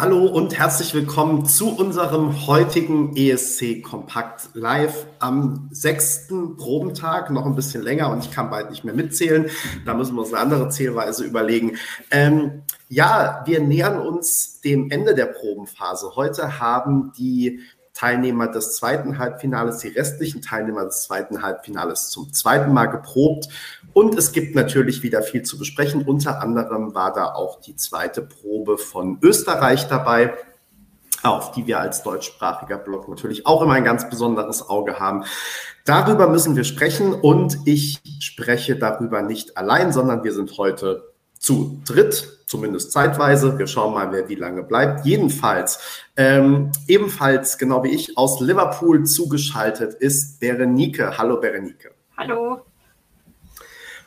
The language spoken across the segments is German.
Hallo und herzlich willkommen zu unserem heutigen ESC Kompakt Live am sechsten Probentag, noch ein bisschen länger und ich kann bald nicht mehr mitzählen. Da müssen wir uns eine andere Zählweise überlegen. Ähm, ja, wir nähern uns dem Ende der Probenphase. Heute haben die Teilnehmer des zweiten Halbfinales, die restlichen Teilnehmer des zweiten Halbfinales zum zweiten Mal geprobt. Und es gibt natürlich wieder viel zu besprechen. Unter anderem war da auch die zweite Probe von Österreich dabei, auf die wir als deutschsprachiger Blog natürlich auch immer ein ganz besonderes Auge haben. Darüber müssen wir sprechen und ich spreche darüber nicht allein, sondern wir sind heute zu dritt, zumindest zeitweise. Wir schauen mal, wer wie lange bleibt. Jedenfalls, ähm, ebenfalls, genau wie ich, aus Liverpool zugeschaltet ist Berenike. Hallo Berenike. Hallo.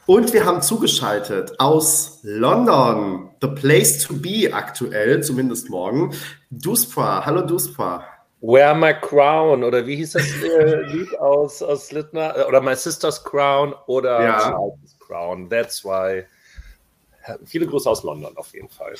Und wir haben zugeschaltet aus London, the place to be aktuell, zumindest morgen, Duspa. Hallo Duspa. Wear My Crown oder wie hieß das äh, Lied aus, aus Littner? Oder My Sister's Crown oder ja. Crown. That's why. Viele Grüße aus London auf jeden Fall.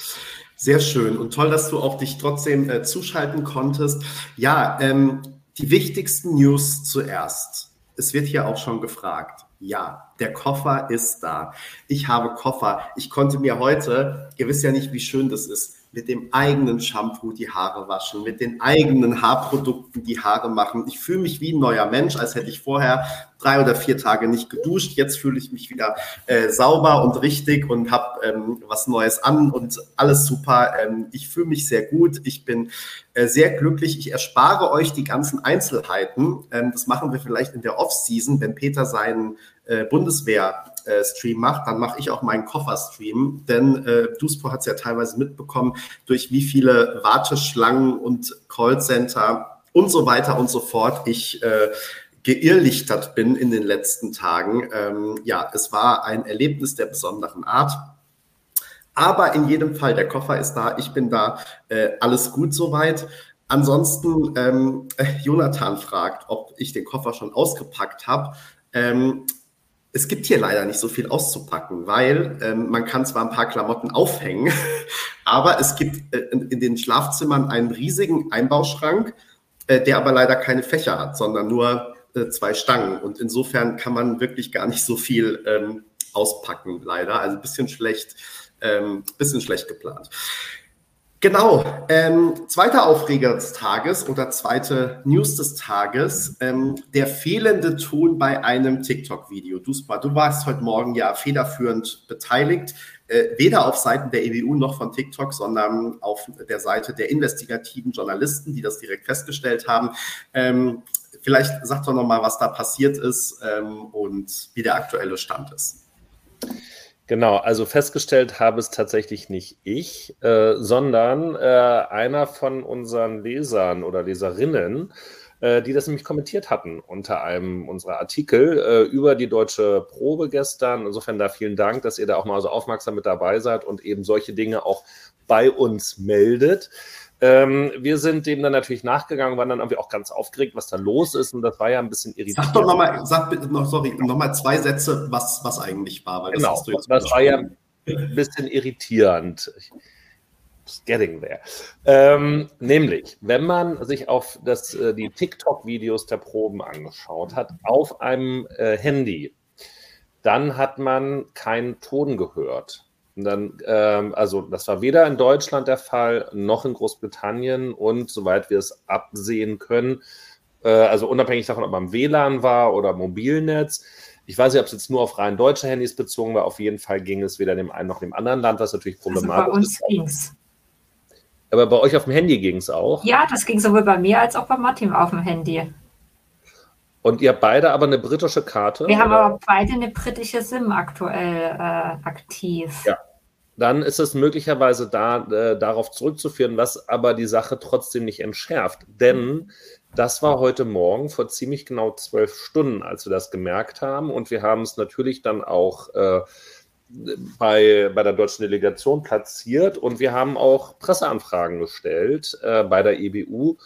Sehr schön und toll, dass du auch dich trotzdem äh, zuschalten konntest. Ja, ähm, die wichtigsten News zuerst. Es wird hier auch schon gefragt. Ja, der Koffer ist da. Ich habe Koffer. Ich konnte mir heute, ihr wisst ja nicht, wie schön das ist, mit dem eigenen Shampoo die Haare waschen, mit den eigenen Haarprodukten die Haare machen. Ich fühle mich wie ein neuer Mensch, als hätte ich vorher drei oder vier Tage nicht geduscht. Jetzt fühle ich mich wieder äh, sauber und richtig und habe ähm, was Neues an und alles super. Ähm, ich fühle mich sehr gut. Ich bin äh, sehr glücklich. Ich erspare euch die ganzen Einzelheiten. Ähm, das machen wir vielleicht in der Off-Season, wenn Peter seinen äh, Bundeswehr-Stream macht, dann mache ich auch meinen Koffer-Stream. Denn äh, Duisburg hat es ja teilweise mitbekommen, durch wie viele Warteschlangen und Callcenter und so weiter und so fort ich äh, geirrlichtert bin in den letzten Tagen. Ähm, ja, es war ein Erlebnis der besonderen Art. Aber in jedem Fall, der Koffer ist da, ich bin da, äh, alles gut soweit. Ansonsten, ähm, Jonathan fragt, ob ich den Koffer schon ausgepackt habe. Ähm, es gibt hier leider nicht so viel auszupacken, weil ähm, man kann zwar ein paar Klamotten aufhängen, aber es gibt äh, in, in, den Schlafzimmern einen riesigen Einbauschrank, äh, der aber leider keine Fächer hat, sondern nur äh, zwei Stangen. Und insofern kann man wirklich gar nicht so viel ähm, auspacken, leider. Also ein bisschen schlecht, ähm, bisschen schlecht geplant. Genau, ähm, zweiter Aufreger des Tages oder zweite News des Tages, ähm, der fehlende Ton bei einem TikTok-Video. Du, du warst heute Morgen ja federführend beteiligt, äh, weder auf Seiten der EWU noch von TikTok, sondern auf der Seite der investigativen Journalisten, die das direkt festgestellt haben. Ähm, vielleicht sag doch nochmal, was da passiert ist ähm, und wie der aktuelle Stand ist. Genau, also festgestellt habe es tatsächlich nicht ich, äh, sondern äh, einer von unseren Lesern oder Leserinnen, äh, die das nämlich kommentiert hatten unter einem unserer Artikel äh, über die deutsche Probe gestern. Insofern da vielen Dank, dass ihr da auch mal so aufmerksam mit dabei seid und eben solche Dinge auch bei uns meldet. Ähm, wir sind dem dann natürlich nachgegangen, waren dann irgendwie auch ganz aufgeregt, was da los ist. Und das war ja ein bisschen irritierend. Sag doch nochmal, sag bitte noch, sorry, nochmal zwei Sätze, was, was eigentlich war. Weil genau, das, das war ja ein bisschen irritierend. Getting there. Ähm, nämlich, wenn man sich auf das, äh, die TikTok-Videos der Proben angeschaut hat, auf einem äh, Handy, dann hat man keinen Ton gehört. Und dann, ähm, also das war weder in Deutschland der Fall, noch in Großbritannien und soweit wir es absehen können, äh, also unabhängig davon, ob man WLAN war oder Mobilnetz. Ich weiß nicht, ob es jetzt nur auf rein deutsche Handys bezogen war. Auf jeden Fall ging es weder dem einen noch dem anderen Land, was natürlich problematisch also bei uns ging es. Aber bei euch auf dem Handy ging es auch? Ja, das ging sowohl bei mir als auch bei Martin auf dem Handy. Und ihr beide aber eine britische Karte? Wir oder? haben aber beide eine britische SIM aktuell äh, aktiv. Ja. Dann ist es möglicherweise da, äh, darauf zurückzuführen, was aber die Sache trotzdem nicht entschärft. Denn das war heute Morgen vor ziemlich genau zwölf Stunden, als wir das gemerkt haben. Und wir haben es natürlich dann auch äh, bei, bei der deutschen Delegation platziert und wir haben auch Presseanfragen gestellt äh, bei der EBU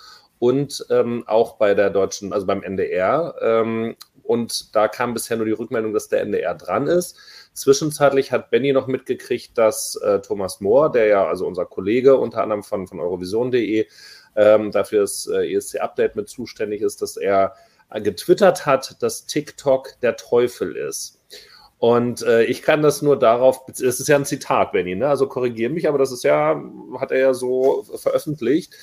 und ähm, auch bei der deutschen, also beim NDR. Ähm, und da kam bisher nur die Rückmeldung, dass der NDR dran ist. Zwischenzeitlich hat Benny noch mitgekriegt, dass äh, Thomas Mohr, der ja also unser Kollege unter anderem von, von Eurovision.de ähm, dafür das äh, ESC-Update mit zuständig ist, dass er getwittert hat, dass TikTok der Teufel ist. Und äh, ich kann das nur darauf, es ist ja ein Zitat, Benny, ne? also korrigiere mich, aber das ist ja, hat er ja so veröffentlicht.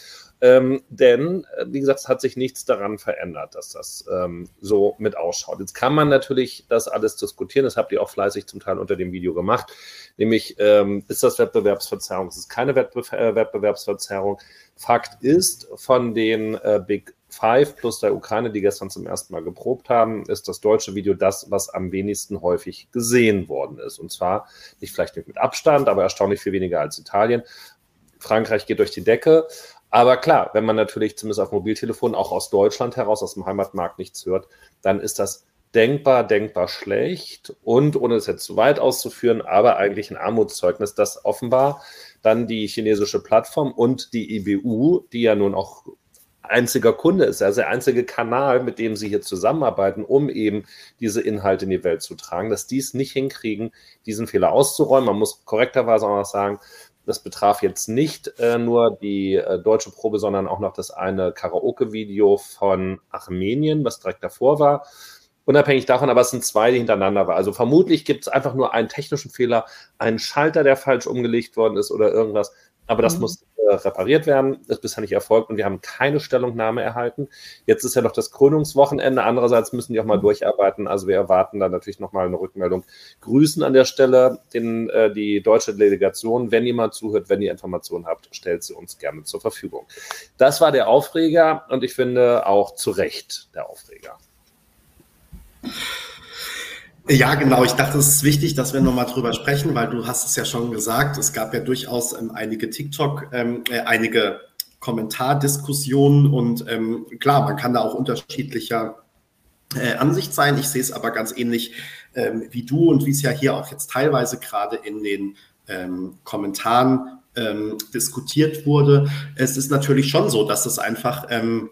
Ähm, denn, äh, wie gesagt, es hat sich nichts daran verändert, dass das ähm, so mit ausschaut. Jetzt kann man natürlich das alles diskutieren, das habt ihr auch fleißig zum Teil unter dem Video gemacht, nämlich ähm, ist das Wettbewerbsverzerrung, es ist keine Wettbe äh, Wettbewerbsverzerrung. Fakt ist, von den äh, Big Five plus der Ukraine, die gestern zum ersten Mal geprobt haben, ist das deutsche Video das, was am wenigsten häufig gesehen worden ist. Und zwar nicht vielleicht nicht mit Abstand, aber erstaunlich viel weniger als Italien. Frankreich geht durch die Decke. Aber klar, wenn man natürlich zumindest auf Mobiltelefon auch aus Deutschland heraus, aus dem Heimatmarkt nichts hört, dann ist das denkbar, denkbar schlecht und ohne es jetzt zu weit auszuführen, aber eigentlich ein Armutszeugnis, dass offenbar dann die chinesische Plattform und die IBU, die ja nun auch einziger Kunde ist, also der einzige Kanal, mit dem sie hier zusammenarbeiten, um eben diese Inhalte in die Welt zu tragen, dass die es nicht hinkriegen, diesen Fehler auszuräumen. Man muss korrekterweise auch noch sagen, das betraf jetzt nicht äh, nur die äh, deutsche Probe, sondern auch noch das eine Karaoke-Video von Armenien, was direkt davor war. Unabhängig davon, aber es sind zwei, die hintereinander waren. Also vermutlich gibt es einfach nur einen technischen Fehler, einen Schalter, der falsch umgelegt worden ist oder irgendwas. Aber das mhm. muss äh, repariert werden. Das ist bisher nicht erfolgt und wir haben keine Stellungnahme erhalten. Jetzt ist ja noch das Krönungswochenende. Andererseits müssen die auch mal mhm. durcharbeiten. Also wir erwarten dann natürlich nochmal eine Rückmeldung. Grüßen an der Stelle den, äh, die deutsche Delegation. Wenn jemand zuhört, wenn ihr Informationen habt, stellt sie uns gerne zur Verfügung. Das war der Aufreger und ich finde auch zu Recht der Aufreger. Ja, genau. Ich dachte, es ist wichtig, dass wir nochmal drüber sprechen, weil du hast es ja schon gesagt, es gab ja durchaus ähm, einige TikTok, ähm, äh, einige Kommentardiskussionen und ähm, klar, man kann da auch unterschiedlicher äh, Ansicht sein. Ich sehe es aber ganz ähnlich ähm, wie du und wie es ja hier auch jetzt teilweise gerade in den ähm, Kommentaren ähm, diskutiert wurde. Es ist natürlich schon so, dass es einfach ähm,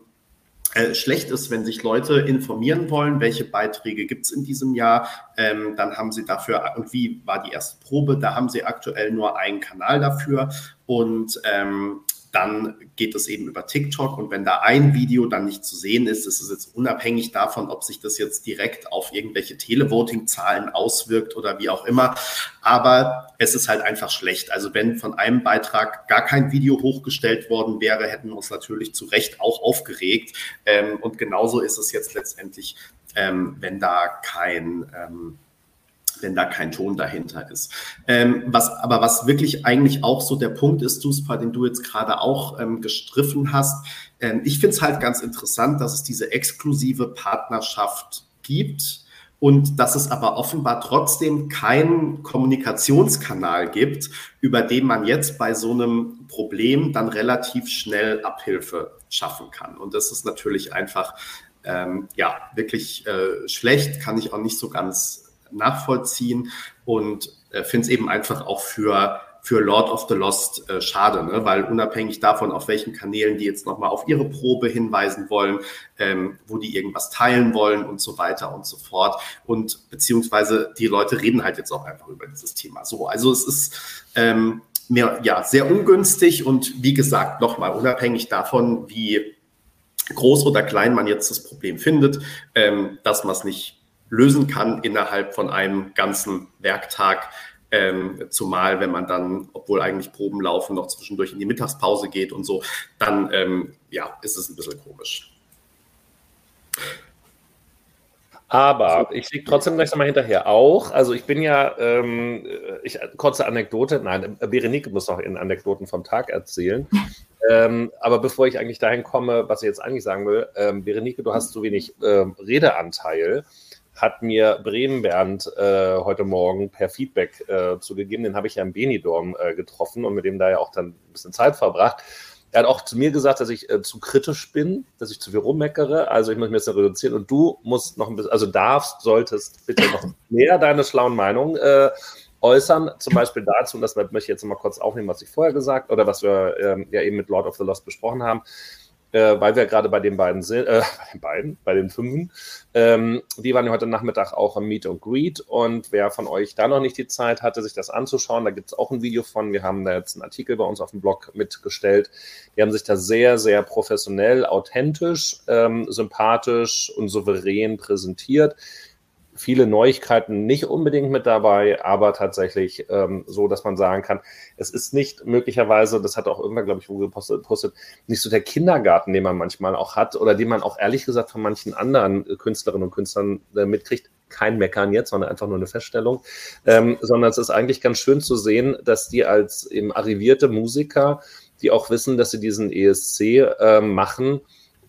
äh, schlecht ist, wenn sich Leute informieren wollen, welche Beiträge gibt es in diesem Jahr, ähm, dann haben sie dafür, und wie war die erste Probe, da haben sie aktuell nur einen Kanal dafür. Und ähm, dann geht es eben über TikTok. Und wenn da ein Video dann nicht zu sehen ist, ist es jetzt unabhängig davon, ob sich das jetzt direkt auf irgendwelche Televoting-Zahlen auswirkt oder wie auch immer. Aber es ist halt einfach schlecht. Also wenn von einem Beitrag gar kein Video hochgestellt worden wäre, hätten wir uns natürlich zu Recht auch aufgeregt. Ähm, und genauso ist es jetzt letztendlich, ähm, wenn da kein ähm, wenn da kein Ton dahinter ist. Ähm, was, aber was wirklich eigentlich auch so der Punkt ist, Duspa, den du jetzt gerade auch ähm, gestriffen hast, ähm, ich finde es halt ganz interessant, dass es diese exklusive Partnerschaft gibt und dass es aber offenbar trotzdem keinen Kommunikationskanal gibt, über den man jetzt bei so einem Problem dann relativ schnell Abhilfe schaffen kann. Und das ist natürlich einfach ähm, ja wirklich äh, schlecht, kann ich auch nicht so ganz nachvollziehen und äh, finde es eben einfach auch für für Lord of the Lost äh, schade, ne? weil unabhängig davon, auf welchen Kanälen die jetzt nochmal auf ihre Probe hinweisen wollen, ähm, wo die irgendwas teilen wollen und so weiter und so fort. Und beziehungsweise die Leute reden halt jetzt auch einfach über dieses Thema. So, also es ist ähm, mehr, ja, sehr ungünstig und wie gesagt, nochmal unabhängig davon, wie groß oder klein man jetzt das Problem findet, ähm, dass man es nicht lösen kann innerhalb von einem ganzen Werktag. Ähm, zumal wenn man dann, obwohl eigentlich Proben laufen, noch zwischendurch in die Mittagspause geht und so, dann ähm, ja, ist es ein bisschen komisch. Aber ich liege trotzdem gleich nochmal hinterher. Auch, also ich bin ja, ähm, ich, kurze Anekdote, nein, Berenike muss noch in Anekdoten vom Tag erzählen. ähm, aber bevor ich eigentlich dahin komme, was ich jetzt eigentlich sagen will, ähm, Berenike, du hast zu wenig ähm, Redeanteil hat mir Bremen Bernd äh, heute Morgen per Feedback äh, zugegeben. Den habe ich ja im Benidorm äh, getroffen und mit dem da ja auch dann ein bisschen Zeit verbracht. Er hat auch zu mir gesagt, dass ich äh, zu kritisch bin, dass ich zu viel rummeckere. Also ich muss mich jetzt reduzieren und du musst noch ein bisschen, also darfst, solltest bitte noch mehr deine schlauen Meinungen äh, äußern. Zum Beispiel dazu, und das möchte ich jetzt mal kurz aufnehmen, was ich vorher gesagt oder was wir ähm, ja eben mit Lord of the Lost besprochen haben äh, weil wir gerade bei den beiden sind, äh, bei den beiden, bei den Fünfen, ähm, die waren ja heute Nachmittag auch am Meet und Greet und wer von euch da noch nicht die Zeit hatte, sich das anzuschauen, da gibt es auch ein Video von, wir haben da jetzt einen Artikel bei uns auf dem Blog mitgestellt, die haben sich da sehr, sehr professionell, authentisch, ähm, sympathisch und souverän präsentiert viele Neuigkeiten nicht unbedingt mit dabei, aber tatsächlich ähm, so, dass man sagen kann, es ist nicht möglicherweise, das hat auch irgendwann, glaube ich, wo gepostet, postet, nicht so der Kindergarten, den man manchmal auch hat oder den man auch ehrlich gesagt von manchen anderen Künstlerinnen und Künstlern äh, mitkriegt. Kein Meckern jetzt, sondern einfach nur eine Feststellung, ähm, sondern es ist eigentlich ganz schön zu sehen, dass die als eben arrivierte Musiker, die auch wissen, dass sie diesen ESC äh, machen,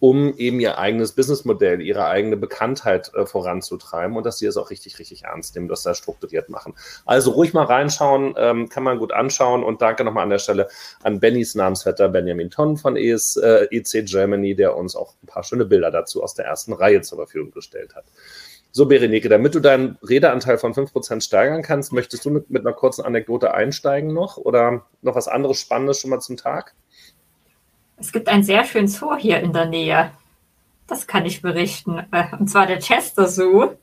um eben ihr eigenes Businessmodell, ihre eigene Bekanntheit äh, voranzutreiben und dass sie es auch richtig, richtig ernst nehmen, das da strukturiert machen. Also ruhig mal reinschauen, ähm, kann man gut anschauen und danke nochmal an der Stelle an Bennys Namensvetter Benjamin Tonn von ES, äh, EC Germany, der uns auch ein paar schöne Bilder dazu aus der ersten Reihe zur Verfügung gestellt hat. So, Berenike, damit du deinen Redeanteil von 5% steigern kannst, möchtest du mit, mit einer kurzen Anekdote einsteigen noch oder noch was anderes Spannendes schon mal zum Tag? Es gibt einen sehr schönen Zoo hier in der Nähe. Das kann ich berichten. Äh, und zwar der Chester Zoo,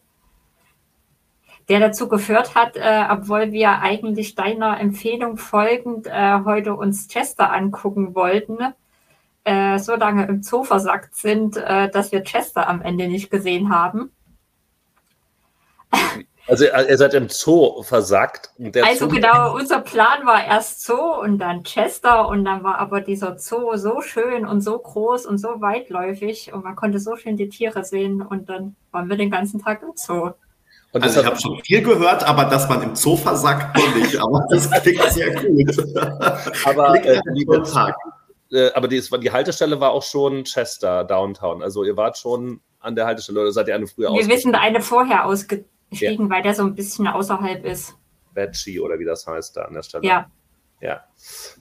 der dazu geführt hat, äh, obwohl wir eigentlich deiner Empfehlung folgend äh, heute uns Chester angucken wollten, äh, so lange im Zoo versackt sind, äh, dass wir Chester am Ende nicht gesehen haben. Also ihr seid im Zoo versagt. also Zoo genau, unser Plan war erst Zoo und dann Chester und dann war aber dieser Zoo so schön und so groß und so weitläufig und man konnte so schön die Tiere sehen und dann waren wir den ganzen Tag im Zoo. Und also ich habe schon viel gehört, aber dass man im Zoo versagt, noch nicht. Aber das klingt sehr gut. Aber, äh, Tag. Äh, aber die, die Haltestelle war auch schon Chester, Downtown. Also ihr wart schon an der Haltestelle oder seid ihr eine früher Wir wissen eine vorher ausge Stiegen, ja. weil der so ein bisschen außerhalb ist. Veggie oder wie das heißt da an der Stelle. Ja. Ja.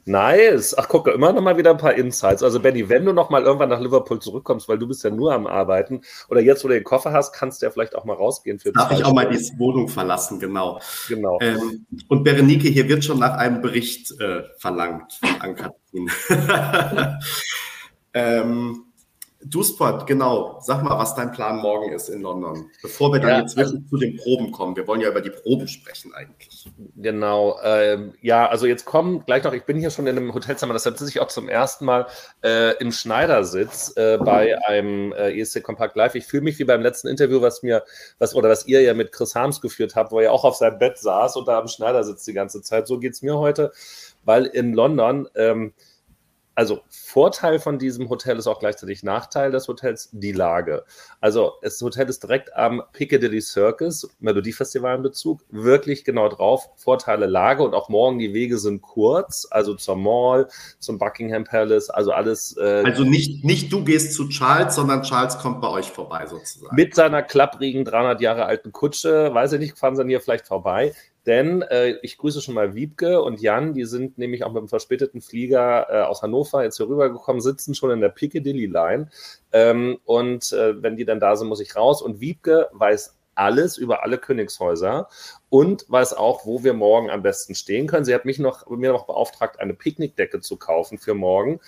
Nice. Ach, guck, immer noch mal wieder ein paar Insights. Also, Benny, wenn du noch mal irgendwann nach Liverpool zurückkommst, weil du bist ja nur am Arbeiten oder jetzt, wo du den Koffer hast, kannst du ja vielleicht auch mal rausgehen. Für Darf ich auch mal die Wohnung verlassen, genau. Genau. Ähm, und Berenike, hier wird schon nach einem Bericht äh, verlangt an Katrin. ähm, Dusport, genau. Sag mal, was dein Plan morgen ist in London, bevor wir dann ja, jetzt wirklich also, zu den Proben kommen. Wir wollen ja über die Proben sprechen eigentlich. Genau. Ähm, ja, also jetzt kommen gleich noch, ich bin hier schon in einem Hotelzimmer, deshalb sitze ich auch zum ersten Mal äh, im Schneidersitz äh, bei einem äh, ESC Compact Live. Ich fühle mich wie beim letzten Interview, was mir, was oder was ihr ja mit Chris Harms geführt habt, wo er auch auf seinem Bett saß und da am Schneidersitz die ganze Zeit. So geht es mir heute, weil in London ähm, also Vorteil von diesem Hotel ist auch gleichzeitig Nachteil des Hotels, die Lage. Also das Hotel ist direkt am Piccadilly Circus, Melodiefestival in Bezug, wirklich genau drauf. Vorteile Lage und auch morgen die Wege sind kurz, also zur Mall, zum Buckingham Palace, also alles. Äh, also nicht, nicht du gehst zu Charles, sondern Charles kommt bei euch vorbei sozusagen. Mit seiner klapprigen 300 Jahre alten Kutsche, weiß ich nicht, fahren sie hier vielleicht vorbei. Denn äh, ich grüße schon mal Wiebke und Jan, die sind nämlich auch mit einem verspäteten Flieger äh, aus Hannover jetzt hier rübergekommen, sitzen schon in der Piccadilly Line. Ähm, und äh, wenn die dann da sind, muss ich raus. Und Wiebke weiß alles über alle Königshäuser und weiß auch, wo wir morgen am besten stehen können. Sie hat mich noch, mir noch beauftragt, eine Picknickdecke zu kaufen für morgen,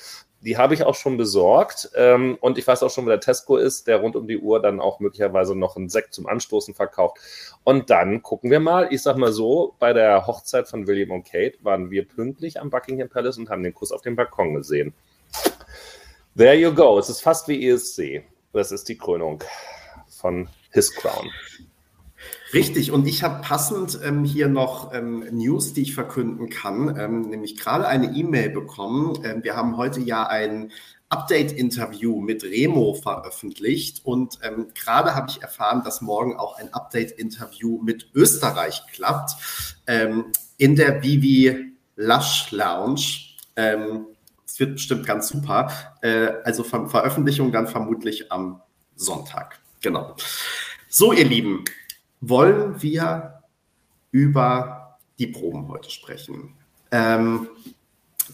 die habe ich auch schon besorgt. Ähm, und ich weiß auch schon, wo der Tesco ist, der rund um die Uhr dann auch möglicherweise noch einen Sekt zum Anstoßen verkauft. Und dann gucken wir mal. Ich sag mal so, bei der Hochzeit von William und Kate waren wir pünktlich am Buckingham Palace und haben den Kuss auf dem Balkon gesehen. There you go. Es ist fast wie ESC. Das ist die Krönung von His Crown. Richtig, und ich habe passend ähm, hier noch ähm, News, die ich verkünden kann, ähm, nämlich gerade eine E-Mail bekommen. Ähm, wir haben heute ja ein Update-Interview mit Remo veröffentlicht und ähm, gerade habe ich erfahren, dass morgen auch ein Update-Interview mit Österreich klappt ähm, in der Vivi Lush Lounge. Es wird bestimmt ganz super. Äh, also Ver Veröffentlichung dann vermutlich am Sonntag. Genau. So, ihr Lieben, wollen wir über die Proben heute sprechen. Ähm,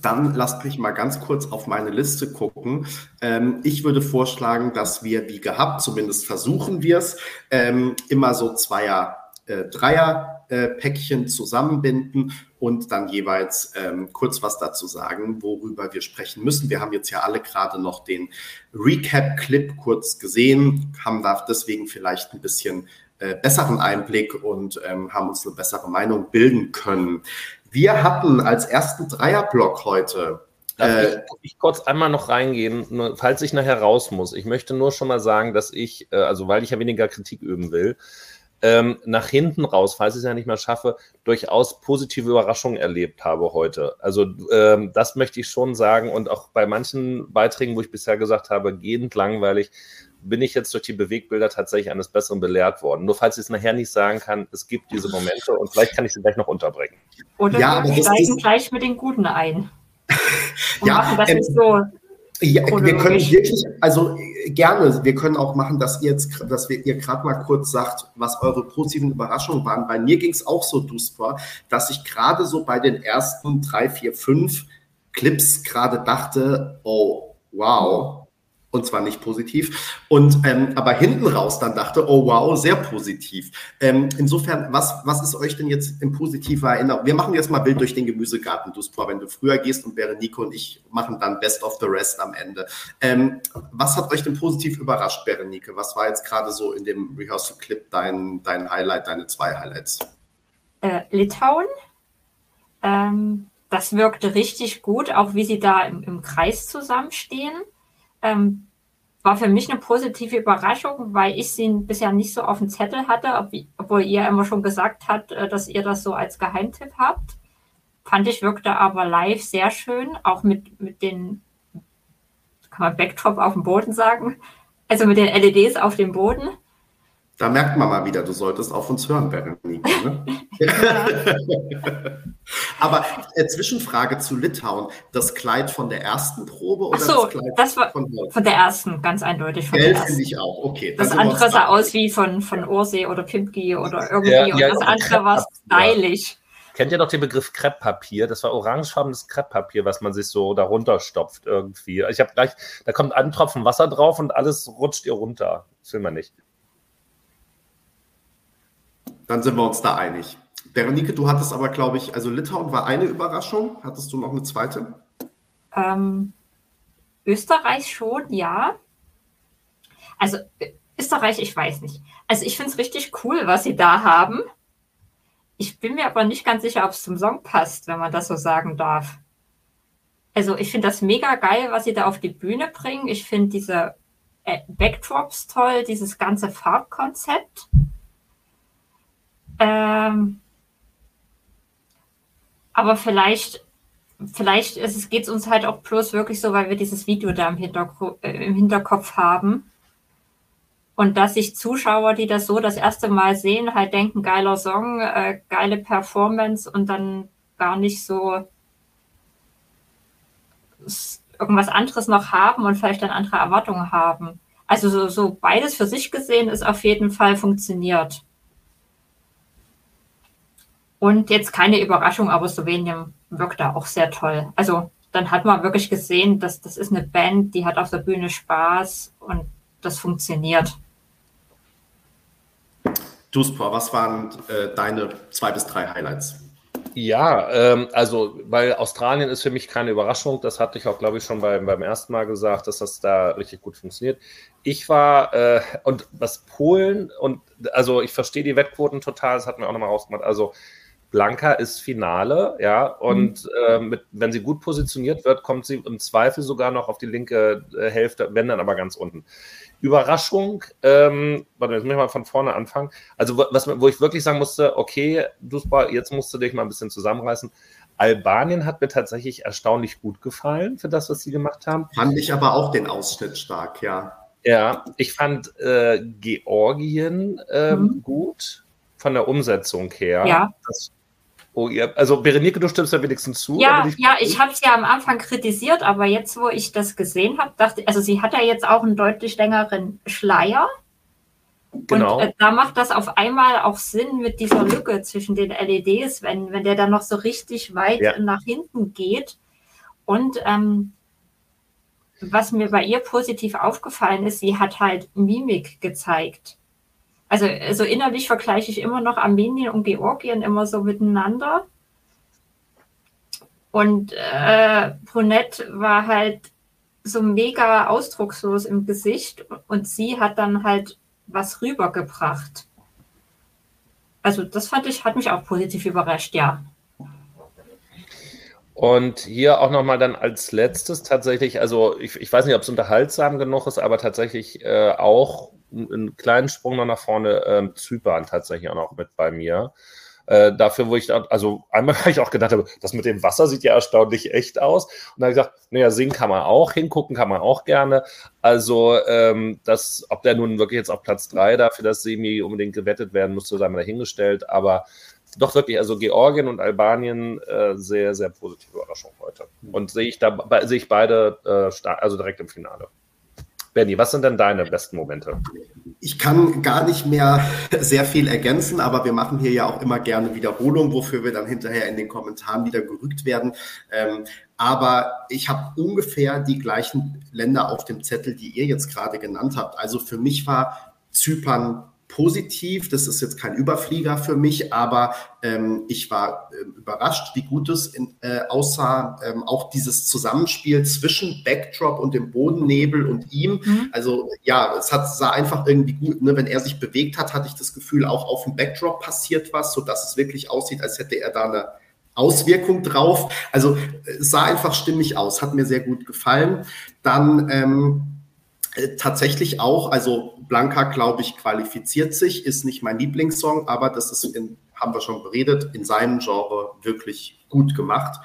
dann lasst mich mal ganz kurz auf meine Liste gucken. Ähm, ich würde vorschlagen, dass wir wie gehabt, zumindest versuchen wir es, ähm, immer so zweier äh, Dreierpäckchen zusammenbinden und dann jeweils ähm, kurz was dazu sagen, worüber wir sprechen müssen. Wir haben jetzt ja alle gerade noch den Recap-Clip kurz gesehen, haben da deswegen vielleicht ein bisschen äh, besseren Einblick und ähm, haben uns eine bessere Meinung bilden können. Wir hatten als ersten Dreierblock heute Darf äh, ich, ich, kurz einmal noch reingehen, nur, falls ich nachher raus muss. Ich möchte nur schon mal sagen, dass ich, äh, also weil ich ja weniger Kritik üben will, ähm, nach hinten raus, falls ich es ja nicht mehr schaffe, durchaus positive Überraschungen erlebt habe heute. Also ähm, das möchte ich schon sagen und auch bei manchen Beiträgen, wo ich bisher gesagt habe, gehend langweilig, bin ich jetzt durch die Bewegbilder tatsächlich eines Besseren belehrt worden. Nur falls ich es nachher nicht sagen kann, es gibt diese Momente und vielleicht kann ich sie gleich noch unterbringen. Oder ja, wir steigen gleich mit den Guten ein. Und ja, machen das ähm, nicht so. Ja, wir können wirklich, also gerne, wir können auch machen, dass ihr jetzt, dass wir, ihr gerade mal kurz sagt, was eure positiven Überraschungen waren. Bei mir ging es auch so, Duspa, dass ich gerade so bei den ersten drei, vier, fünf Clips gerade dachte, oh, wow, und zwar nicht positiv. Und ähm, aber hinten raus dann dachte, oh wow, sehr positiv. Ähm, insofern, was, was ist euch denn jetzt in positiver Erinnerung? Wir machen jetzt mal Bild durch den Gemüsegarten, Duspor, wenn du früher gehst und Berenike und ich machen dann Best of the Rest am Ende. Ähm, was hat euch denn positiv überrascht, Berenike? Was war jetzt gerade so in dem Rehearsal-Clip dein, dein Highlight, deine zwei Highlights? Äh, Litauen. Ähm, das wirkte richtig gut, auch wie sie da im, im Kreis zusammenstehen. War für mich eine positive Überraschung, weil ich sie bisher nicht so auf dem Zettel hatte, obwohl ihr immer schon gesagt habt, äh, dass ihr das so als Geheimtipp habt. Fand ich, wirkte aber live sehr schön, auch mit, mit den, kann man Backdrop auf dem Boden sagen, also mit den LEDs auf dem Boden. Da merkt man mal wieder, du solltest auf uns hören, Berenike. Ne? Aber äh, Zwischenfrage zu Litauen. Das Kleid von der ersten Probe oder so, das Kleid das war von, von, der ersten, ganz eindeutig. Von Geld finde ich auch, okay. Das andere sah aus wie von, von Ursee oder Pimpki oder irgendwie ja, und ja, das andere war stylisch. Kennt ihr doch den Begriff Krepppapier? Das war orangefarbenes Krepppapier, was man sich so darunter stopft irgendwie. Ich habe gleich, da kommt ein Tropfen Wasser drauf und alles rutscht ihr runter. Das will man nicht. Dann sind wir uns da einig. Berenike, du hattest aber, glaube ich, also Litauen war eine Überraschung. Hattest du noch eine zweite? Ähm, Österreich schon, ja. Also Österreich, ich weiß nicht. Also ich finde es richtig cool, was sie da haben. Ich bin mir aber nicht ganz sicher, ob es zum Song passt, wenn man das so sagen darf. Also ich finde das mega geil, was sie da auf die Bühne bringen. Ich finde diese äh, Backdrops toll, dieses ganze Farbkonzept. Ähm, aber vielleicht, vielleicht geht es uns halt auch bloß wirklich so, weil wir dieses Video da im, Hinterko äh, im Hinterkopf haben. Und dass sich Zuschauer, die das so das erste Mal sehen, halt denken, geiler Song, äh, geile Performance und dann gar nicht so irgendwas anderes noch haben und vielleicht dann andere Erwartungen haben. Also so, so beides für sich gesehen ist auf jeden Fall funktioniert. Und jetzt keine Überraschung, aber Slowenien wirkt da auch sehr toll. Also dann hat man wirklich gesehen, dass das ist eine Band, die hat auf der Bühne Spaß und das funktioniert. Duspor, was waren äh, deine zwei bis drei Highlights? Ja, ähm, also weil Australien ist für mich keine Überraschung. Das hatte ich auch, glaube ich, schon beim, beim ersten Mal gesagt, dass das da richtig gut funktioniert. Ich war, äh, und was Polen, und also ich verstehe die Wettquoten total, das hat mir auch nochmal rausgemacht. Also Blanka ist Finale, ja, und mhm. äh, mit, wenn sie gut positioniert wird, kommt sie im Zweifel sogar noch auf die linke äh, Hälfte, wenn dann aber ganz unten. Überraschung, ähm, warte, jetzt muss ich mal von vorne anfangen. Also, was, wo ich wirklich sagen musste, okay, Duspa, jetzt musst du dich mal ein bisschen zusammenreißen. Albanien hat mir tatsächlich erstaunlich gut gefallen für das, was sie gemacht haben. Fand ich aber auch den Ausschnitt stark, ja. Ja, ich fand äh, Georgien ähm, mhm. gut von der Umsetzung her. Ja. Das Oh, ihr, also Berenike, du stimmst ja wenigstens zu. Ja, ich, ja, ich habe es ja am Anfang kritisiert, aber jetzt, wo ich das gesehen habe, dachte also sie hat ja jetzt auch einen deutlich längeren Schleier. Genau. Und äh, da macht das auf einmal auch Sinn mit dieser Lücke zwischen den LEDs, wenn, wenn der dann noch so richtig weit ja. nach hinten geht. Und ähm, was mir bei ihr positiv aufgefallen ist, sie hat halt Mimik gezeigt. Also, also innerlich vergleiche ich immer noch Armenien und Georgien immer so miteinander. Und äh, Brunette war halt so mega ausdruckslos im Gesicht und sie hat dann halt was rübergebracht. Also das fand ich, hat mich auch positiv überrascht, ja. Und hier auch nochmal dann als letztes tatsächlich, also ich, ich weiß nicht, ob es unterhaltsam genug ist, aber tatsächlich äh, auch einen kleinen Sprung noch nach vorne, äh, Zypern tatsächlich auch noch mit bei mir. Äh, dafür, wo ich dann, also einmal habe ich auch gedacht habe, das mit dem Wasser sieht ja erstaunlich echt aus. Und dann habe ich gesagt, naja, singen kann man auch, hingucken kann man auch gerne. Also, ähm, das, ob der nun wirklich jetzt auf Platz 3 da für das Semi unbedingt gewettet werden musste, sei mal dahingestellt. Aber doch wirklich, also Georgien und Albanien, äh, sehr, sehr positive Überraschung heute. Und sehe ich da, sehe ich beide, äh, also direkt im Finale. Benny, was sind denn deine besten Momente? Ich kann gar nicht mehr sehr viel ergänzen, aber wir machen hier ja auch immer gerne Wiederholungen, wofür wir dann hinterher in den Kommentaren wieder gerügt werden. Ähm, aber ich habe ungefähr die gleichen Länder auf dem Zettel, die ihr jetzt gerade genannt habt. Also für mich war Zypern positiv. Das ist jetzt kein Überflieger für mich, aber ähm, ich war äh, überrascht, wie gut es in, äh, aussah. Ähm, auch dieses Zusammenspiel zwischen Backdrop und dem Bodennebel und ihm. Mhm. Also ja, es hat, sah einfach irgendwie gut. Ne? Wenn er sich bewegt hat, hatte ich das Gefühl, auch auf dem Backdrop passiert was, sodass es wirklich aussieht, als hätte er da eine Auswirkung drauf. Also es sah einfach stimmig aus, hat mir sehr gut gefallen. Dann ähm, äh, tatsächlich auch, also Blanca, glaube ich, qualifiziert sich, ist nicht mein Lieblingssong, aber das ist, in, haben wir schon beredet, in seinem Genre wirklich gut gemacht.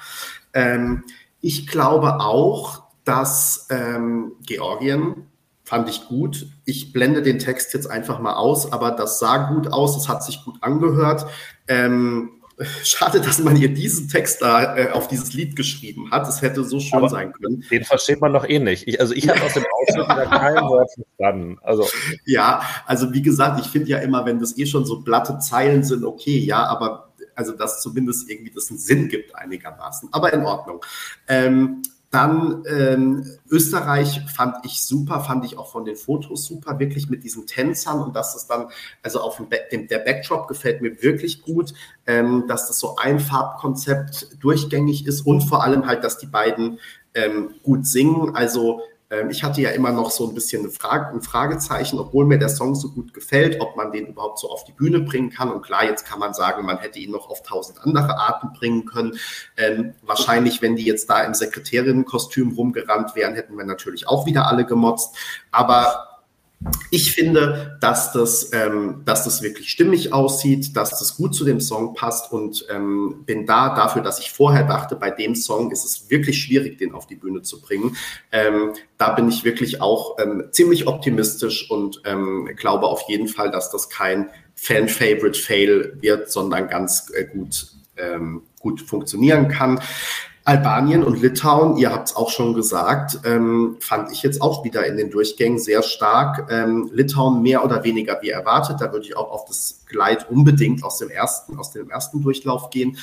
Ähm, ich glaube auch, dass ähm, Georgien fand ich gut. Ich blende den Text jetzt einfach mal aus, aber das sah gut aus, es hat sich gut angehört. Ähm, Schade, dass man hier diesen Text da äh, auf dieses Lied geschrieben hat. Es hätte so schön Aber sein können. Den versteht man doch eh nicht. Ich, also ich habe aus dem Ausschnitt wieder kein Wort verstanden. Also. Ja, also wie gesagt, ich finde ja immer, wenn das eh schon so platte Zeilen sind, okay, ja, aber also dass zumindest irgendwie das einen Sinn gibt einigermaßen. Aber in Ordnung. Ähm, dann ähm, Österreich fand ich super, fand ich auch von den Fotos super, wirklich mit diesen Tänzern und dass es dann, also auf dem, dem der Backdrop gefällt mir wirklich gut, ähm, dass das so ein Farbkonzept durchgängig ist und vor allem halt, dass die beiden ähm, gut singen. Also ich hatte ja immer noch so ein bisschen eine Frage, ein Fragezeichen, obwohl mir der Song so gut gefällt, ob man den überhaupt so auf die Bühne bringen kann. Und klar, jetzt kann man sagen, man hätte ihn noch auf tausend andere Arten bringen können. Ähm, wahrscheinlich, wenn die jetzt da im Sekretärinnenkostüm rumgerannt wären, hätten wir natürlich auch wieder alle gemotzt. Aber ich finde, dass das, ähm, dass das wirklich stimmig aussieht, dass das gut zu dem Song passt und ähm, bin da dafür, dass ich vorher dachte, bei dem Song ist es wirklich schwierig, den auf die Bühne zu bringen. Ähm, da bin ich wirklich auch ähm, ziemlich optimistisch und ähm, glaube auf jeden Fall, dass das kein Fan-Favorite-Fail wird, sondern ganz äh, gut, ähm, gut funktionieren kann. Albanien und Litauen, ihr habt es auch schon gesagt, ähm, fand ich jetzt auch wieder in den Durchgängen sehr stark. Ähm, Litauen mehr oder weniger wie erwartet. Da würde ich auch auf das Gleit unbedingt aus dem ersten, aus dem ersten Durchlauf gehen.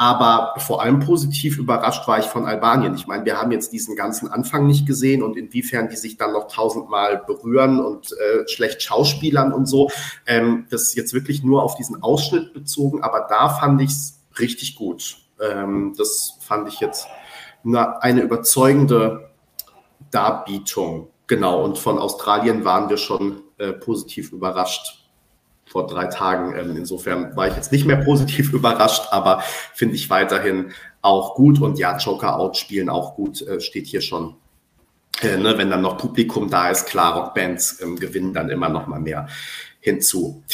Aber vor allem positiv überrascht war ich von Albanien. Ich meine, wir haben jetzt diesen ganzen Anfang nicht gesehen und inwiefern die sich dann noch tausendmal berühren und äh, schlecht Schauspielern und so. Ähm, das ist jetzt wirklich nur auf diesen Ausschnitt bezogen, aber da fand ich es richtig gut. Ähm, das fand ich jetzt eine, eine überzeugende Darbietung. Genau, und von Australien waren wir schon äh, positiv überrascht vor drei Tagen. Ähm, insofern war ich jetzt nicht mehr positiv überrascht, aber finde ich weiterhin auch gut. Und ja, Joker Out spielen auch gut, äh, steht hier schon. Äh, ne, wenn dann noch Publikum da ist, klar, Rockbands ähm, gewinnen dann immer noch mal mehr hinzu.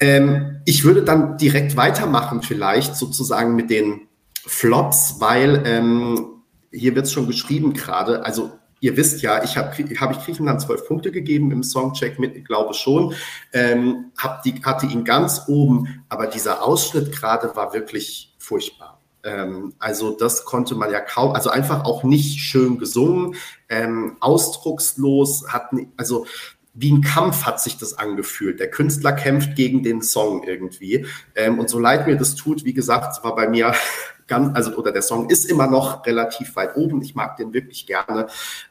Ähm, ich würde dann direkt weitermachen, vielleicht sozusagen mit den Flops, weil ähm, hier wird es schon geschrieben gerade, also ihr wisst ja, ich habe hab ich Griechenland zwölf Punkte gegeben im Songcheck mit, ich glaube schon, ähm, hab die, hatte ihn ganz oben, aber dieser Ausschnitt gerade war wirklich furchtbar. Ähm, also das konnte man ja kaum, also einfach auch nicht schön gesungen, ähm, ausdruckslos, hat, also wie ein Kampf hat sich das angefühlt. Der Künstler kämpft gegen den Song irgendwie. Ähm, und so leid mir das tut, wie gesagt, war bei mir ganz, also oder der Song ist immer noch relativ weit oben. Ich mag den wirklich gerne,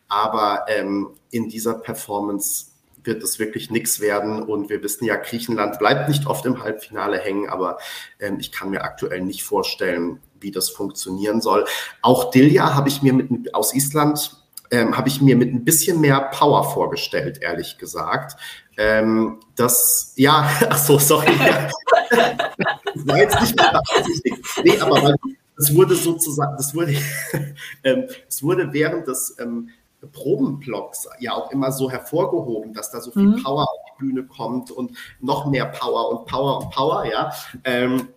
aber ähm, in dieser Performance wird es wirklich nichts werden. Und wir wissen ja, Griechenland bleibt nicht oft im Halbfinale hängen, aber ähm, ich kann mir aktuell nicht vorstellen, wie das funktionieren soll. Auch Dilja habe ich mir mit, aus Island ähm, habe ich mir mit ein bisschen mehr Power vorgestellt, ehrlich gesagt. Ähm, das, ja, ach so, sorry. das war jetzt nicht mehr Nee, aber es wurde sozusagen, das wurde, ähm, es wurde während des ähm, Probenblocks ja auch immer so hervorgehoben, dass da so viel mhm. Power auf die Bühne kommt und noch mehr Power und Power und Power, ja, ähm,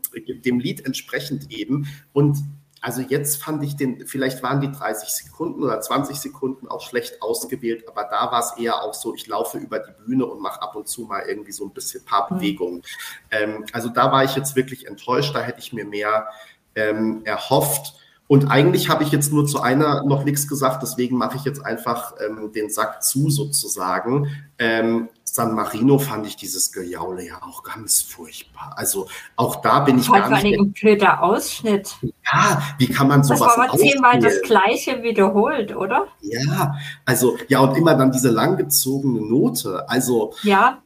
dem Lied entsprechend eben. Und also jetzt fand ich den, vielleicht waren die 30 Sekunden oder 20 Sekunden auch schlecht ausgewählt, aber da war es eher auch so, ich laufe über die Bühne und mache ab und zu mal irgendwie so ein bisschen paar mhm. Bewegungen. Ähm, also da war ich jetzt wirklich enttäuscht, da hätte ich mir mehr ähm, erhofft. Und eigentlich habe ich jetzt nur zu einer noch nichts gesagt, deswegen mache ich jetzt einfach ähm, den Sack zu sozusagen. Ähm, San Marino fand ich dieses Gejaule ja auch ganz furchtbar. Also auch da bin ich halt gar nicht. ein blöder Ausschnitt. Ja, wie kann man sowas Das war aber zehnmal das Gleiche wiederholt, oder? Ja, also ja und immer dann diese langgezogene Note. Also ja.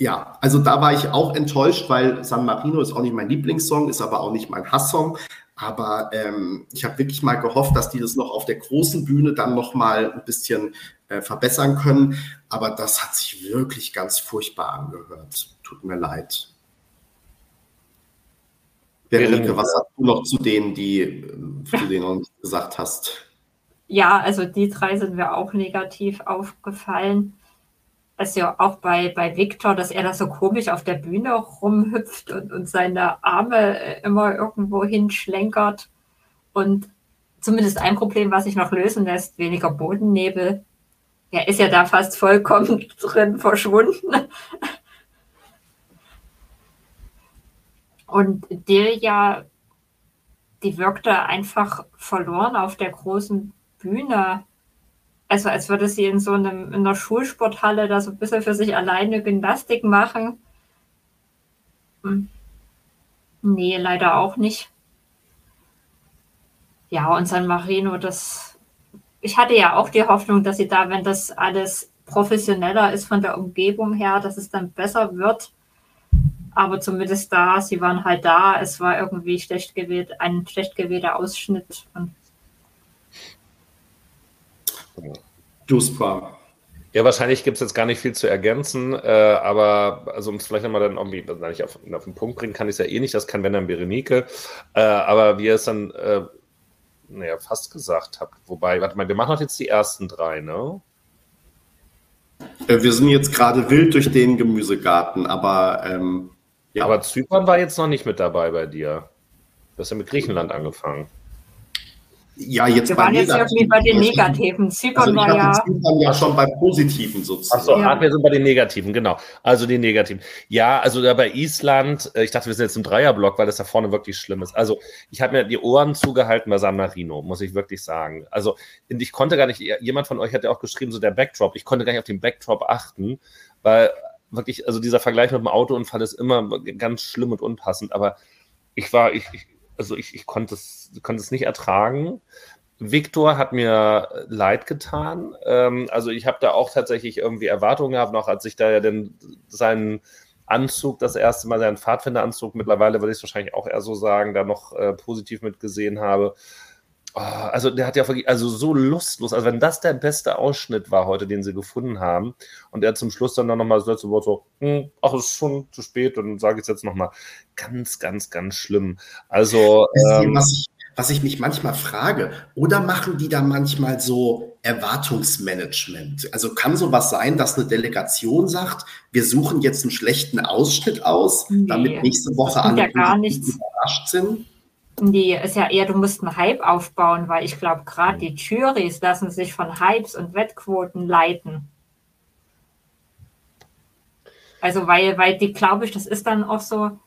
Ja, also da war ich auch enttäuscht, weil San Marino ist auch nicht mein Lieblingssong, ist aber auch nicht mein Hasssong. Aber ähm, ich habe wirklich mal gehofft, dass die das noch auf der großen Bühne dann noch mal ein bisschen äh, verbessern können. Aber das hat sich wirklich ganz furchtbar angehört. Tut mir leid. Veronika, was hast du noch zu denen, die äh, du denen noch nicht gesagt hast? Ja, also die drei sind mir auch negativ aufgefallen also auch bei, bei Victor, dass er da so komisch auf der Bühne rumhüpft und, und seine Arme äh, immer irgendwo hinschlenkert. Und zumindest ein Problem, was sich noch lösen lässt, weniger Bodennebel. Er ist ja da fast vollkommen drin verschwunden. Und Delia, die wirkte einfach verloren auf der großen Bühne also als würde sie in so einem, in einer Schulsporthalle da so ein bisschen für sich alleine Gymnastik machen. Hm. Nee, leider auch nicht. Ja, und San Marino, das, ich hatte ja auch die Hoffnung, dass sie da, wenn das alles professioneller ist von der Umgebung her, dass es dann besser wird. Aber zumindest da, sie waren halt da, es war irgendwie schlecht gewählt, ein schlecht gewählter Ausschnitt. Und Duspa. Ja, wahrscheinlich gibt es jetzt gar nicht viel zu ergänzen, äh, aber also um es vielleicht nochmal dann irgendwie also nicht auf, auf, den Punkt bringen kann ich es ja eh nicht, das kann wenn dann Berenike, äh, aber wie ihr es dann, äh, naja, fast gesagt habt, wobei, warte mal, wir machen doch jetzt die ersten drei, ne? Äh, wir sind jetzt gerade wild durch den Gemüsegarten, aber ähm, ja. Aber Zypern war jetzt noch nicht mit dabei bei dir. Du hast ja mit Griechenland angefangen. Ja, jetzt Wir waren jetzt irgendwie bei den Negativen. Zypern also war ja. Zypern ja schon beim Positiven sozusagen. Achso, ja. wir sind bei den Negativen, genau. Also die Negativen. Ja, also da bei Island, äh, ich dachte, wir sind jetzt im Dreierblock, weil das da vorne wirklich schlimm ist. Also ich habe mir die Ohren zugehalten bei San Marino, muss ich wirklich sagen. Also ich konnte gar nicht, jemand von euch hat ja auch geschrieben, so der Backdrop, ich konnte gar nicht auf den Backdrop achten, weil wirklich, also dieser Vergleich mit dem Autounfall ist immer ganz schlimm und unpassend, aber ich war, ich, ich also ich, ich konnte, es, konnte es nicht ertragen. Victor hat mir leid getan. Ähm, also ich habe da auch tatsächlich irgendwie Erwartungen gehabt, noch als ich da ja den, seinen Anzug, das erste Mal seinen Pfadfinderanzug, mittlerweile würde ich es wahrscheinlich auch eher so sagen, da noch äh, positiv mitgesehen habe. Oh, also der hat ja also so lustlos, also wenn das der beste Ausschnitt war heute, den sie gefunden haben, und er zum Schluss dann noch mal das letzte Wort so, hm, ach, es ist schon zu spät, und sage ich es jetzt noch mal, ganz, ganz, ganz schlimm. Also ähm, was, ich, was ich mich manchmal frage, oder machen die da manchmal so Erwartungsmanagement? Also kann sowas sein, dass eine Delegation sagt, wir suchen jetzt einen schlechten Ausschnitt aus, nee, damit nächste Woche alle ja überrascht sind? Die ist ja eher, du musst einen Hype aufbauen, weil ich glaube, gerade die Juries lassen sich von Hypes und Wettquoten leiten. Also, weil, weil die, glaube ich, das ist dann auch so,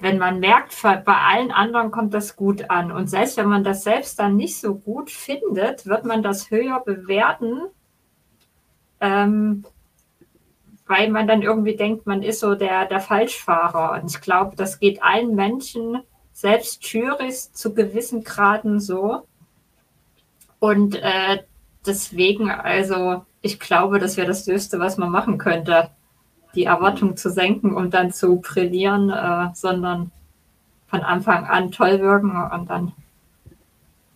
wenn man merkt, bei allen anderen kommt das gut an. Und selbst wenn man das selbst dann nicht so gut findet, wird man das höher bewerten, ähm, weil man dann irgendwie denkt, man ist so der, der Falschfahrer. Und ich glaube, das geht allen Menschen selbst Juris zu gewissen Graden so. Und äh, deswegen, also, ich glaube, das wäre das Höchste, was man machen könnte, die Erwartung mhm. zu senken und dann zu brillieren, äh, sondern von Anfang an toll wirken und dann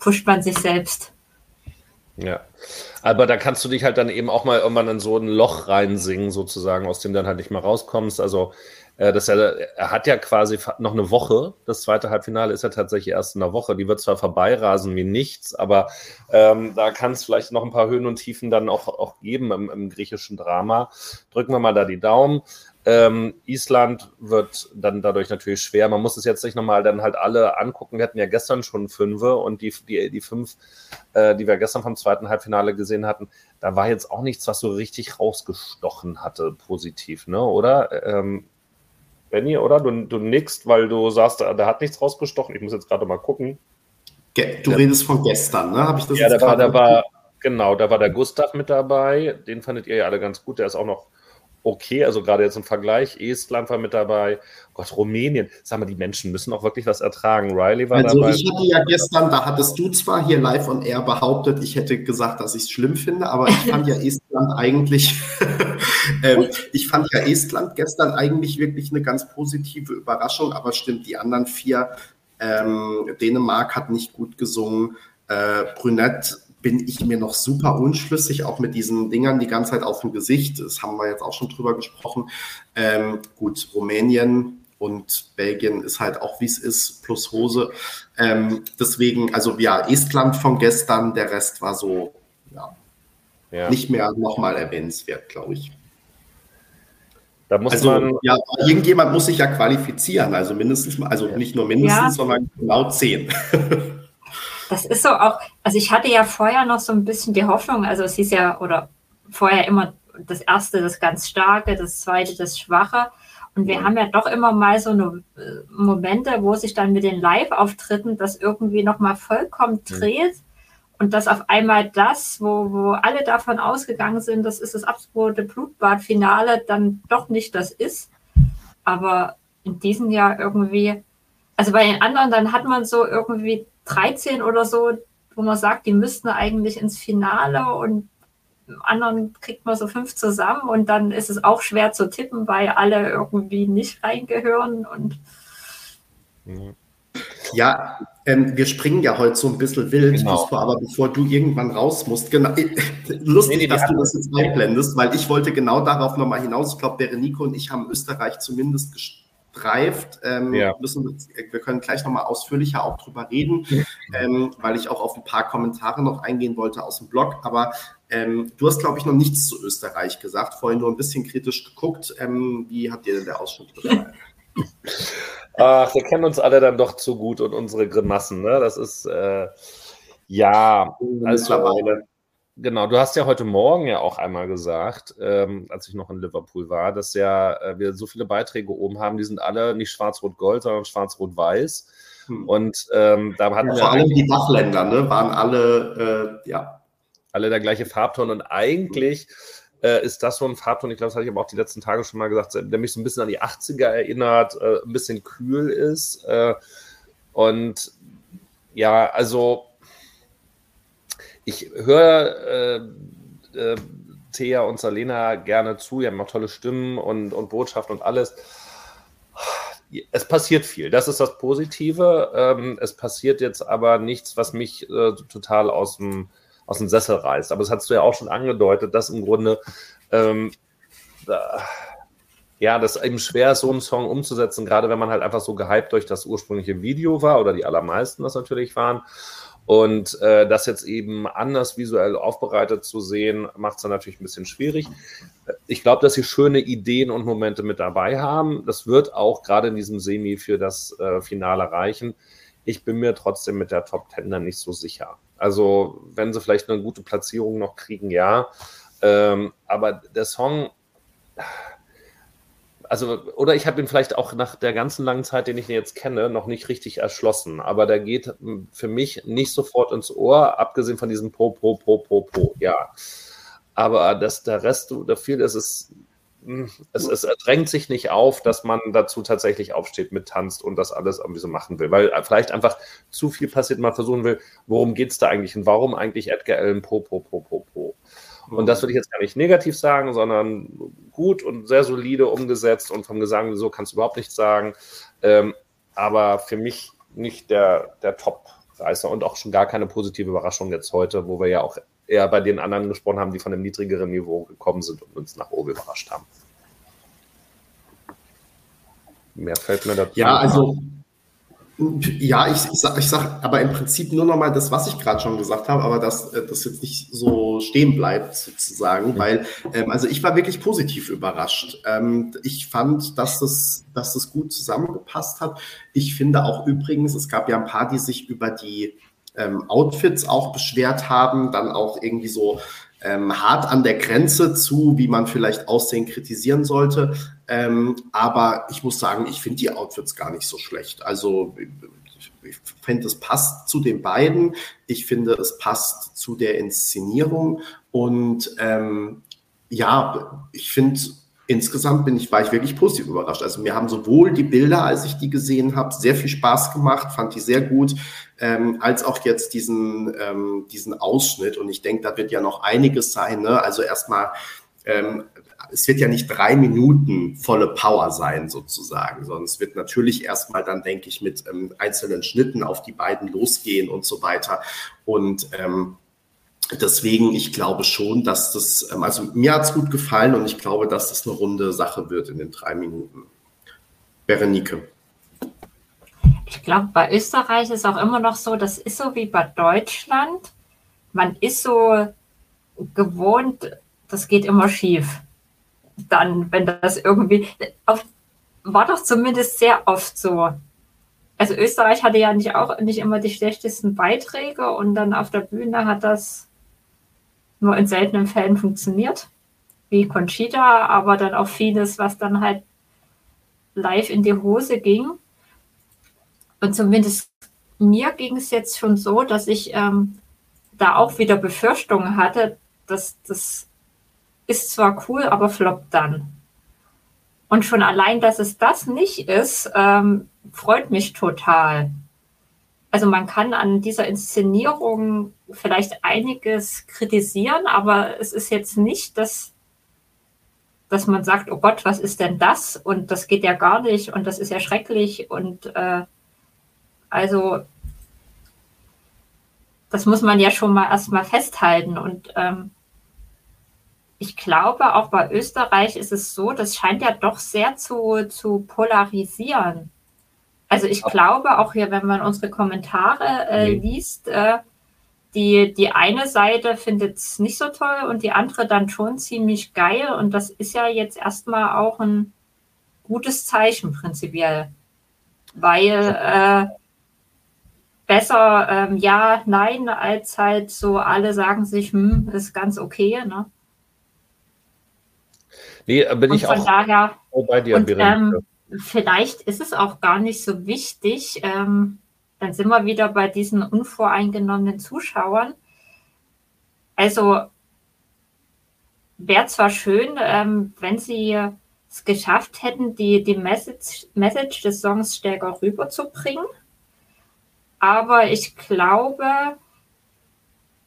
pusht man sich selbst. Ja, aber da kannst du dich halt dann eben auch mal irgendwann in so ein Loch reinsingen, sozusagen, aus dem dann halt nicht mehr rauskommst. Also äh, das er, er hat ja quasi noch eine Woche. Das zweite Halbfinale ist ja tatsächlich erst in einer Woche. Die wird zwar vorbeirasen wie nichts, aber ähm, da kann es vielleicht noch ein paar Höhen und Tiefen dann auch, auch geben im, im griechischen Drama. Drücken wir mal da die Daumen. Ähm, Island wird dann dadurch natürlich schwer. Man muss es jetzt nicht nochmal dann halt alle angucken. Wir hatten ja gestern schon fünf und die, die, die fünf, äh, die wir gestern vom zweiten Halbfinale gesehen hatten, da war jetzt auch nichts, was so richtig rausgestochen hatte, positiv, ne? Oder? Ähm, Benny, oder? Du, du nickst, weil du sagst, da, hat nichts rausgestochen. Ich muss jetzt gerade mal gucken. Du ja. redest von gestern, ne? Habe ich das ja, da war, da war, genau, da war der Gustav mit dabei. Den fandet ihr ja alle ganz gut. Der ist auch noch okay, also gerade jetzt im Vergleich, Estland war mit dabei, Gott, Rumänien, sag mal, die Menschen müssen auch wirklich was ertragen. Riley war also dabei. Also ich hatte ja gestern, da hattest du zwar hier live on air behauptet, ich hätte gesagt, dass ich es schlimm finde, aber ich fand ja Estland eigentlich, ähm, ich fand ja Estland gestern eigentlich wirklich eine ganz positive Überraschung, aber stimmt, die anderen vier, ähm, Dänemark hat nicht gut gesungen, äh, Brünette bin ich mir noch super unschlüssig, auch mit diesen Dingern die ganze Zeit auf dem Gesicht. Das haben wir jetzt auch schon drüber gesprochen. Ähm, gut, Rumänien und Belgien ist halt auch, wie es ist, plus Hose. Ähm, deswegen, also ja, Estland von gestern, der Rest war so, ja, ja. nicht mehr nochmal erwähnenswert, glaube ich. Da muss also, man. Ja, irgendjemand muss sich ja qualifizieren, also mindestens, also nicht nur mindestens, ja. sondern genau zehn. Das ist so auch, also ich hatte ja vorher noch so ein bisschen die Hoffnung, also es hieß ja, oder vorher immer das erste, das ganz starke, das zweite, das schwache. Und wir haben ja doch immer mal so eine äh, Momente, wo sich dann mit den Live-Auftritten das irgendwie nochmal vollkommen dreht. Und dass auf einmal das, wo, wo alle davon ausgegangen sind, das ist das absolute Blutbadfinale, dann doch nicht das ist. Aber in diesem Jahr irgendwie, also bei den anderen, dann hat man so irgendwie 13 oder so, wo man sagt, die müssten eigentlich ins Finale und im anderen kriegt man so fünf zusammen und dann ist es auch schwer zu tippen, weil alle irgendwie nicht reingehören und ja, ähm, wir springen ja heute so ein bisschen wild, genau. aber bevor du irgendwann raus musst, genau, lustig, nee, nee, dass du das jetzt einblendest, weil ich wollte genau darauf nochmal hinaus. Ich glaube, Berenico und ich haben Österreich zumindest gespielt greift. Ähm, ja. müssen, wir können gleich nochmal ausführlicher auch drüber reden, ähm, weil ich auch auf ein paar Kommentare noch eingehen wollte aus dem Blog. Aber ähm, du hast, glaube ich, noch nichts zu Österreich gesagt, vorhin nur ein bisschen kritisch geguckt. Ähm, wie hat dir denn der Ausschnitt gefallen? Ach, wir kennen uns alle dann doch zu gut und unsere Grimassen. Ne? Das ist, äh, ja, also, Genau, du hast ja heute Morgen ja auch einmal gesagt, ähm, als ich noch in Liverpool war, dass ja äh, wir so viele Beiträge oben haben, die sind alle nicht schwarz-rot-gold, sondern schwarz-rot-weiß. Hm. Und ähm, da hatten ja, vor allem die Dachländer, ne, waren alle, äh, ja. Alle der gleiche Farbton. Und eigentlich äh, ist das so ein Farbton, ich glaube, das hatte ich aber auch die letzten Tage schon mal gesagt, der mich so ein bisschen an die 80er erinnert, äh, ein bisschen kühl ist. Äh, und ja, also ich höre äh, äh, Thea und Salena gerne zu, die haben auch tolle Stimmen und, und Botschaften und alles. Es passiert viel, das ist das Positive. Ähm, es passiert jetzt aber nichts, was mich äh, total aus dem, aus dem Sessel reißt. Aber das hast du ja auch schon angedeutet, dass im Grunde ähm, ja, das eben schwer ist, so einen Song umzusetzen, gerade wenn man halt einfach so gehypt durch das ursprüngliche Video war oder die allermeisten das natürlich waren. Und äh, das jetzt eben anders visuell aufbereitet zu sehen, macht es dann natürlich ein bisschen schwierig. Ich glaube, dass sie schöne Ideen und Momente mit dabei haben. Das wird auch gerade in diesem Semi für das äh, Finale reichen. Ich bin mir trotzdem mit der Top Ten dann nicht so sicher. Also, wenn sie vielleicht eine gute Platzierung noch kriegen, ja. Ähm, aber der Song, also, oder ich habe ihn vielleicht auch nach der ganzen langen Zeit, den ich jetzt kenne, noch nicht richtig erschlossen. Aber der geht hm, für mich nicht sofort ins Ohr, abgesehen von diesem Pro, Pro, Pro, Pro, Pro, ja. Aber dass der Rest, da viel ist es, hm, es, es drängt sich nicht auf, dass man dazu tatsächlich aufsteht, mittanzt und das alles irgendwie so machen will. Weil vielleicht einfach zu viel passiert, man versuchen will, worum geht es da eigentlich und warum eigentlich Edgar Allan Pro, Pro, Pro, Pro, Pro. Und das würde ich jetzt gar nicht negativ sagen, sondern gut und sehr solide umgesetzt und vom Gesang so kannst du überhaupt nichts sagen. Ähm, aber für mich nicht der, der Top-Reißer und auch schon gar keine positive Überraschung jetzt heute, wo wir ja auch eher bei den anderen gesprochen haben, die von einem niedrigeren Niveau gekommen sind und uns nach oben überrascht haben. Mehr fällt mir dazu. Ja, also ja, ich, ich sage ich sag aber im Prinzip nur nochmal das, was ich gerade schon gesagt habe, aber dass äh, das jetzt nicht so stehen bleibt sozusagen, mhm. weil ähm, also ich war wirklich positiv überrascht. Ähm, ich fand, dass das, dass das gut zusammengepasst hat. Ich finde auch übrigens, es gab ja ein paar, die sich über die ähm, Outfits auch beschwert haben, dann auch irgendwie so ähm, hart an der Grenze zu, wie man vielleicht Aussehen kritisieren sollte. Ähm, aber ich muss sagen, ich finde die Outfits gar nicht so schlecht. Also ich finde, es passt zu den beiden. Ich finde, es passt zu der Inszenierung. Und ähm, ja, ich finde, insgesamt bin ich, war ich wirklich positiv überrascht. Also mir haben sowohl die Bilder, als ich die gesehen habe, sehr viel Spaß gemacht, fand die sehr gut, ähm, als auch jetzt diesen, ähm, diesen Ausschnitt. Und ich denke, da wird ja noch einiges sein. Ne? Also erstmal, ähm, es wird ja nicht drei Minuten volle Power sein, sozusagen, sondern es wird natürlich erstmal dann, denke ich, mit ähm, einzelnen Schnitten auf die beiden losgehen und so weiter. Und ähm, deswegen, ich glaube schon, dass das, ähm, also mir hat es gut gefallen und ich glaube, dass das eine runde Sache wird in den drei Minuten. Berenike. Ich glaube, bei Österreich ist auch immer noch so, das ist so wie bei Deutschland. Man ist so gewohnt, das geht immer schief. Dann, wenn das irgendwie, oft, war doch zumindest sehr oft so. Also Österreich hatte ja nicht auch nicht immer die schlechtesten Beiträge und dann auf der Bühne hat das nur in seltenen Fällen funktioniert, wie Conchita, aber dann auch vieles, was dann halt live in die Hose ging. Und zumindest mir ging es jetzt schon so, dass ich ähm, da auch wieder Befürchtungen hatte, dass das ist zwar cool, aber floppt dann. Und schon allein, dass es das nicht ist, ähm, freut mich total. Also man kann an dieser Inszenierung vielleicht einiges kritisieren, aber es ist jetzt nicht, dass, dass man sagt, oh Gott, was ist denn das? Und das geht ja gar nicht und das ist ja schrecklich und äh, also das muss man ja schon mal erstmal festhalten. Und ähm, ich glaube, auch bei Österreich ist es so, das scheint ja doch sehr zu, zu polarisieren. Also ich glaube, auch hier, wenn man unsere Kommentare äh, liest, äh, die, die eine Seite findet es nicht so toll und die andere dann schon ziemlich geil. Und das ist ja jetzt erstmal auch ein gutes Zeichen prinzipiell. Weil äh, besser ähm, ja, nein, als halt so alle sagen sich, hm, ist ganz okay, ne? Nee, bin und ich von auch daher, bei dir, und, ähm, Vielleicht ist es auch gar nicht so wichtig. Ähm, dann sind wir wieder bei diesen unvoreingenommenen Zuschauern. Also wäre zwar schön, ähm, wenn sie es geschafft hätten, die, die Message, Message des Songs stärker rüberzubringen aber ich glaube,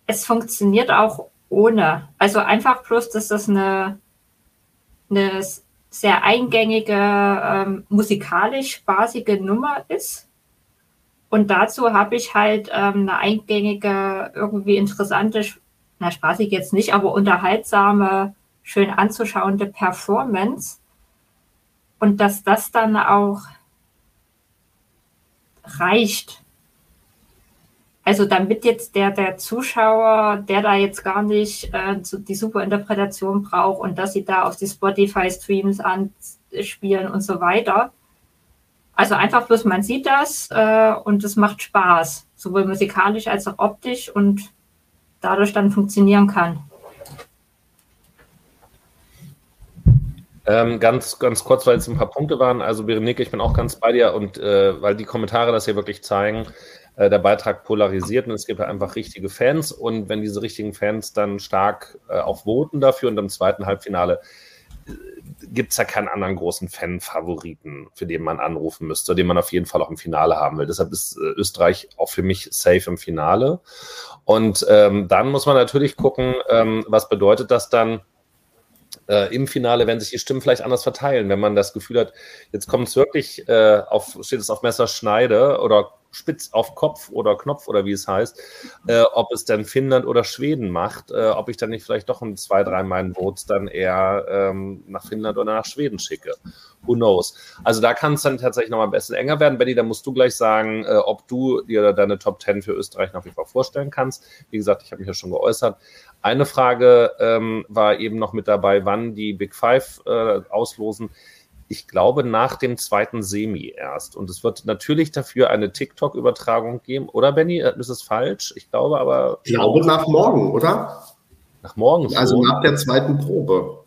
es funktioniert auch ohne. Also einfach bloß, dass das eine, eine sehr eingängige, ähm, musikalisch spaßige Nummer ist. Und dazu habe ich halt ähm, eine eingängige, irgendwie interessante, na spaßig jetzt nicht, aber unterhaltsame, schön anzuschauende Performance. Und dass das dann auch reicht also damit jetzt der, der Zuschauer, der da jetzt gar nicht äh, die super Interpretation braucht und dass sie da auf die Spotify-Streams anspielen und so weiter. Also einfach bloß, man sieht das äh, und es macht Spaß, sowohl musikalisch als auch optisch und dadurch dann funktionieren kann. Ähm, ganz, ganz kurz, weil es ein paar Punkte waren. Also Berenike, ich bin auch ganz bei dir und äh, weil die Kommentare das hier wirklich zeigen, äh, der Beitrag polarisiert und es gibt einfach richtige Fans. Und wenn diese richtigen Fans dann stark äh, auch voten dafür und im zweiten Halbfinale, äh, gibt es ja keinen anderen großen Fan-Favoriten, für den man anrufen müsste, den man auf jeden Fall auch im Finale haben will. Deshalb ist äh, Österreich auch für mich safe im Finale. Und ähm, dann muss man natürlich gucken, ähm, was bedeutet das dann äh, im Finale, wenn sich die Stimmen vielleicht anders verteilen, wenn man das Gefühl hat, jetzt kommt es wirklich äh, auf, steht es auf Messerschneide oder spitz auf Kopf oder Knopf oder wie es heißt, äh, ob es dann Finnland oder Schweden macht, äh, ob ich dann nicht vielleicht doch in zwei, drei meinen Votes dann eher ähm, nach Finnland oder nach Schweden schicke. Who knows? Also da kann es dann tatsächlich noch mal ein bisschen enger werden. Benny, da musst du gleich sagen, äh, ob du dir deine Top 10 für Österreich nach wie vor vorstellen kannst. Wie gesagt, ich habe mich ja schon geäußert. Eine Frage ähm, war eben noch mit dabei, wann die Big Five äh, auslosen ich glaube, nach dem zweiten Semi erst. Und es wird natürlich dafür eine TikTok-Übertragung geben. Oder, Benny? Äh, ist es falsch? Ich glaube aber. Ich glaube nach morgen, oder? Nach morgen. Also nach der zweiten Probe.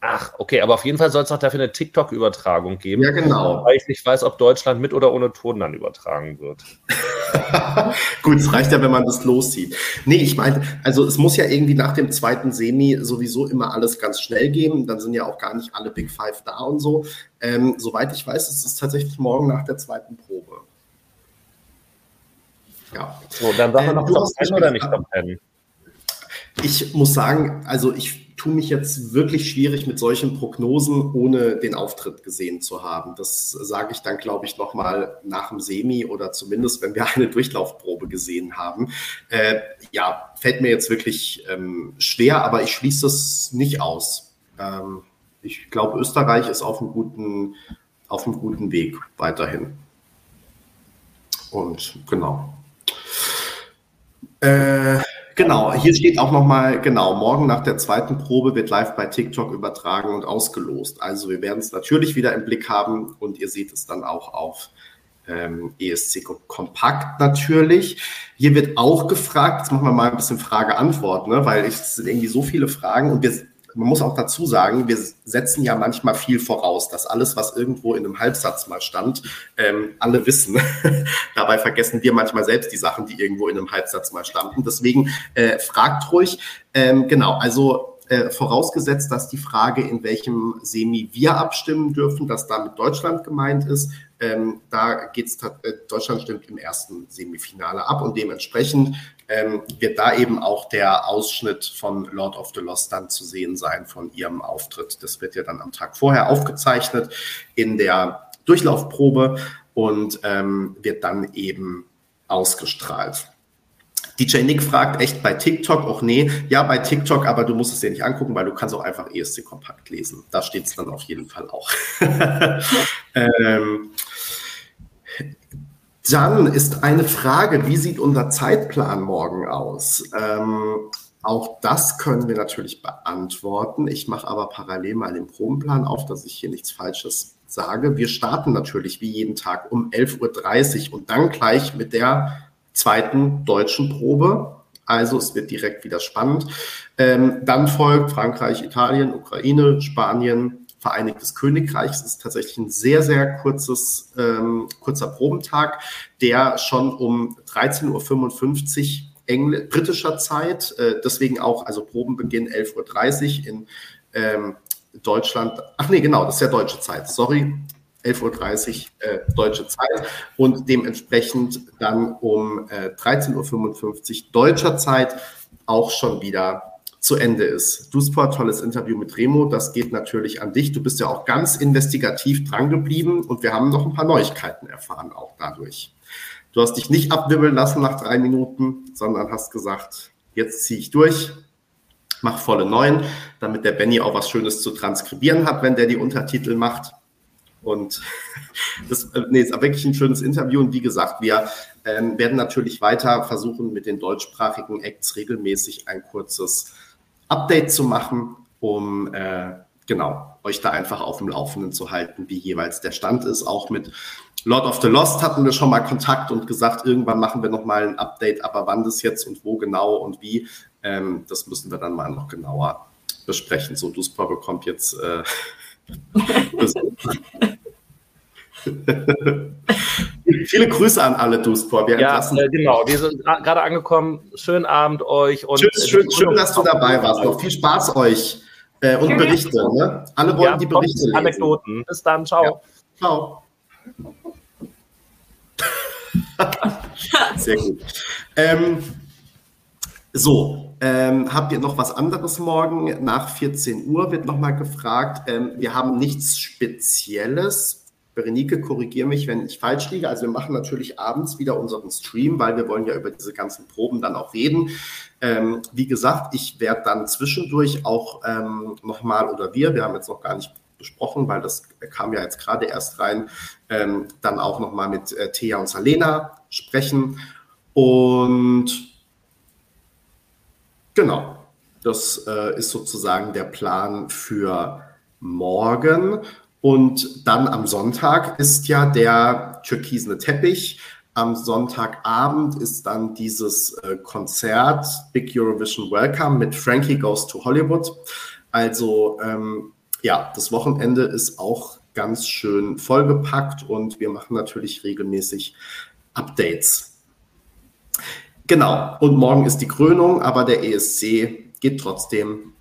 Ach, okay, aber auf jeden Fall soll es noch dafür eine TikTok-Übertragung geben. Ja, genau. Weil ich nicht weiß, ob Deutschland mit oder ohne Ton dann übertragen wird. Gut, es reicht ja, wenn man das loszieht. Nee, ich meine, also es muss ja irgendwie nach dem zweiten Semi sowieso immer alles ganz schnell gehen. Dann sind ja auch gar nicht alle Big Five da und so. Ähm, soweit ich weiß, ist es tatsächlich morgen nach der zweiten Probe. Ja. So, dann sagen wir noch ähm, Top 10 oder nicht Top 10? Ich muss sagen, also ich tue mich jetzt wirklich schwierig mit solchen Prognosen, ohne den Auftritt gesehen zu haben. Das sage ich dann, glaube ich, nochmal nach dem Semi oder zumindest, wenn wir eine Durchlaufprobe gesehen haben. Äh, ja, fällt mir jetzt wirklich ähm, schwer, aber ich schließe es nicht aus. Ähm, ich glaube, Österreich ist auf einem guten, auf einem guten Weg weiterhin. Und genau. Äh, Genau, hier steht auch nochmal, genau, morgen nach der zweiten Probe wird live bei TikTok übertragen und ausgelost. Also wir werden es natürlich wieder im Blick haben und ihr seht es dann auch auf ähm, ESC Kompakt natürlich. Hier wird auch gefragt, jetzt machen wir mal ein bisschen Frage-Antwort, ne, weil es sind irgendwie so viele Fragen und wir man muss auch dazu sagen, wir setzen ja manchmal viel voraus, dass alles, was irgendwo in einem Halbsatz mal stand, ähm, alle wissen. Dabei vergessen wir manchmal selbst die Sachen, die irgendwo in einem Halbsatz mal standen. Deswegen äh, fragt ruhig. Ähm, genau, also äh, vorausgesetzt, dass die Frage, in welchem Semi wir abstimmen dürfen, dass damit Deutschland gemeint ist. Ähm, da geht's, äh, Deutschland stimmt im ersten Semifinale ab und dementsprechend ähm, wird da eben auch der Ausschnitt von Lord of the Lost dann zu sehen sein von ihrem Auftritt. Das wird ja dann am Tag vorher aufgezeichnet in der Durchlaufprobe und ähm, wird dann eben ausgestrahlt. DJ Nick fragt echt bei TikTok, auch nee, ja bei TikTok, aber du musst es dir nicht angucken, weil du kannst auch einfach ESC kompakt lesen. Da steht es dann auf jeden Fall auch. ähm, dann ist eine Frage, wie sieht unser Zeitplan morgen aus? Ähm, auch das können wir natürlich beantworten. Ich mache aber parallel mal den Probenplan auf, dass ich hier nichts Falsches sage. Wir starten natürlich wie jeden Tag um 11.30 Uhr und dann gleich mit der zweiten deutschen Probe. Also es wird direkt wieder spannend. Ähm, dann folgt Frankreich, Italien, Ukraine, Spanien, Vereinigtes Königreich. Es ist tatsächlich ein sehr, sehr ähm, kurzer Probentag, der schon um 13.55 Uhr Engl britischer Zeit, äh, deswegen auch, also Probenbeginn 11.30 Uhr in ähm, Deutschland. Ach nee, genau, das ist ja deutsche Zeit, sorry. 11.30 Uhr äh, deutsche Zeit und dementsprechend dann um äh, 13.55 Uhr deutscher Zeit auch schon wieder zu Ende ist. Dusport, tolles Interview mit Remo, das geht natürlich an dich. Du bist ja auch ganz investigativ drangeblieben und wir haben noch ein paar Neuigkeiten erfahren, auch dadurch. Du hast dich nicht abwibbeln lassen nach drei Minuten, sondern hast gesagt, jetzt ziehe ich durch, mach volle Neun, damit der Benny auch was Schönes zu transkribieren hat, wenn der die Untertitel macht. Und das äh, nee, ist wirklich ein schönes Interview. Und wie gesagt, wir ähm, werden natürlich weiter versuchen, mit den deutschsprachigen Acts regelmäßig ein kurzes Update zu machen, um äh, genau euch da einfach auf dem Laufenden zu halten, wie jeweils der Stand ist. Auch mit Lord of the Lost hatten wir schon mal Kontakt und gesagt, irgendwann machen wir noch mal ein Update, aber wann das jetzt und wo genau und wie, ähm, das müssen wir dann mal noch genauer besprechen. So, Duspa bekommt jetzt äh, Viele Grüße an alle Duspor. ja, äh, genau. Wir sind gerade angekommen. Schönen Abend euch. Und Tschüss, schön, schön, dass du dabei warst. Noch viel Spaß euch Äh, und Berichte, ne? Alle wollen ja, die Berichte lesen. Anekdoten. Bis dann, ciao. Ja. Ciao. Sehr gut. Ähm, so, ähm, habt ihr noch was anderes morgen? Nach 14 Uhr wird nochmal gefragt. Ähm, wir haben nichts Spezielles. Berenike, korrigiere mich, wenn ich falsch liege. Also wir machen natürlich abends wieder unseren Stream, weil wir wollen ja über diese ganzen Proben dann auch reden. Ähm, wie gesagt, ich werde dann zwischendurch auch ähm, nochmal, oder wir, wir haben jetzt noch gar nicht besprochen, weil das kam ja jetzt gerade erst rein, ähm, dann auch nochmal mit äh, Thea und Salena sprechen. Und genau, das äh, ist sozusagen der Plan für morgen. Und dann am Sonntag ist ja der türkisene Teppich. Am Sonntagabend ist dann dieses äh, Konzert Big Eurovision Welcome mit Frankie Goes to Hollywood. Also ähm, ja, das Wochenende ist auch ganz schön vollgepackt und wir machen natürlich regelmäßig Updates. Genau, und morgen ist die Krönung, aber der ESC geht trotzdem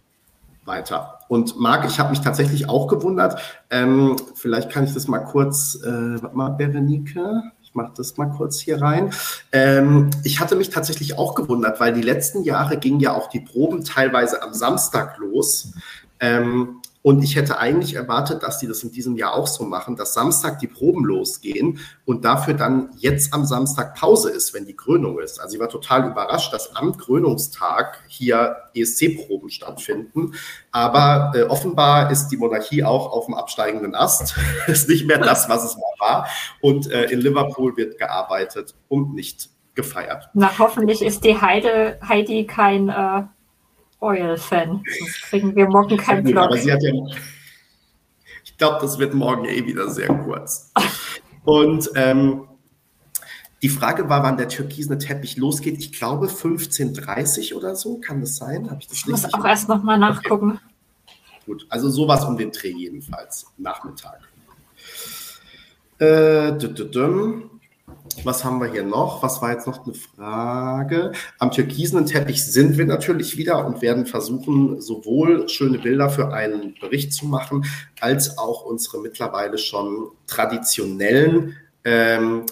weiter. Und Marc, ich habe mich tatsächlich auch gewundert, ähm, vielleicht kann ich das mal kurz, äh, warte mal, Berenike, ich mache das mal kurz hier rein. Ähm, ich hatte mich tatsächlich auch gewundert, weil die letzten Jahre gingen ja auch die Proben teilweise am Samstag los. Ähm, und ich hätte eigentlich erwartet, dass die das in diesem Jahr auch so machen, dass Samstag die Proben losgehen und dafür dann jetzt am Samstag Pause ist, wenn die Krönung ist. Also ich war total überrascht, dass am Krönungstag hier ESC-Proben stattfinden. Aber äh, offenbar ist die Monarchie auch auf dem absteigenden Ast. ist nicht mehr das, was es mal war. Und äh, in Liverpool wird gearbeitet und nicht gefeiert. Na, hoffentlich ist die Heide, Heidi kein äh, Oil-Fan. Sonst kriegen wir morgen keinen Vlog. Aber sie hat ja, ich glaube, das wird morgen eh wieder sehr kurz. Und ähm, die Frage war, wann der türkisene Teppich losgeht. Ich glaube 15.30 oder so. Kann das sein? Habe ich das ich muss auch erst nochmal nachgucken. Okay. Gut, also sowas um den Dreh jedenfalls. Nachmittag. Äh, was haben wir hier noch? Was war jetzt noch eine Frage? Am türkisenen Teppich sind wir natürlich wieder und werden versuchen, sowohl schöne Bilder für einen Bericht zu machen, als auch unsere mittlerweile schon traditionellen ähm,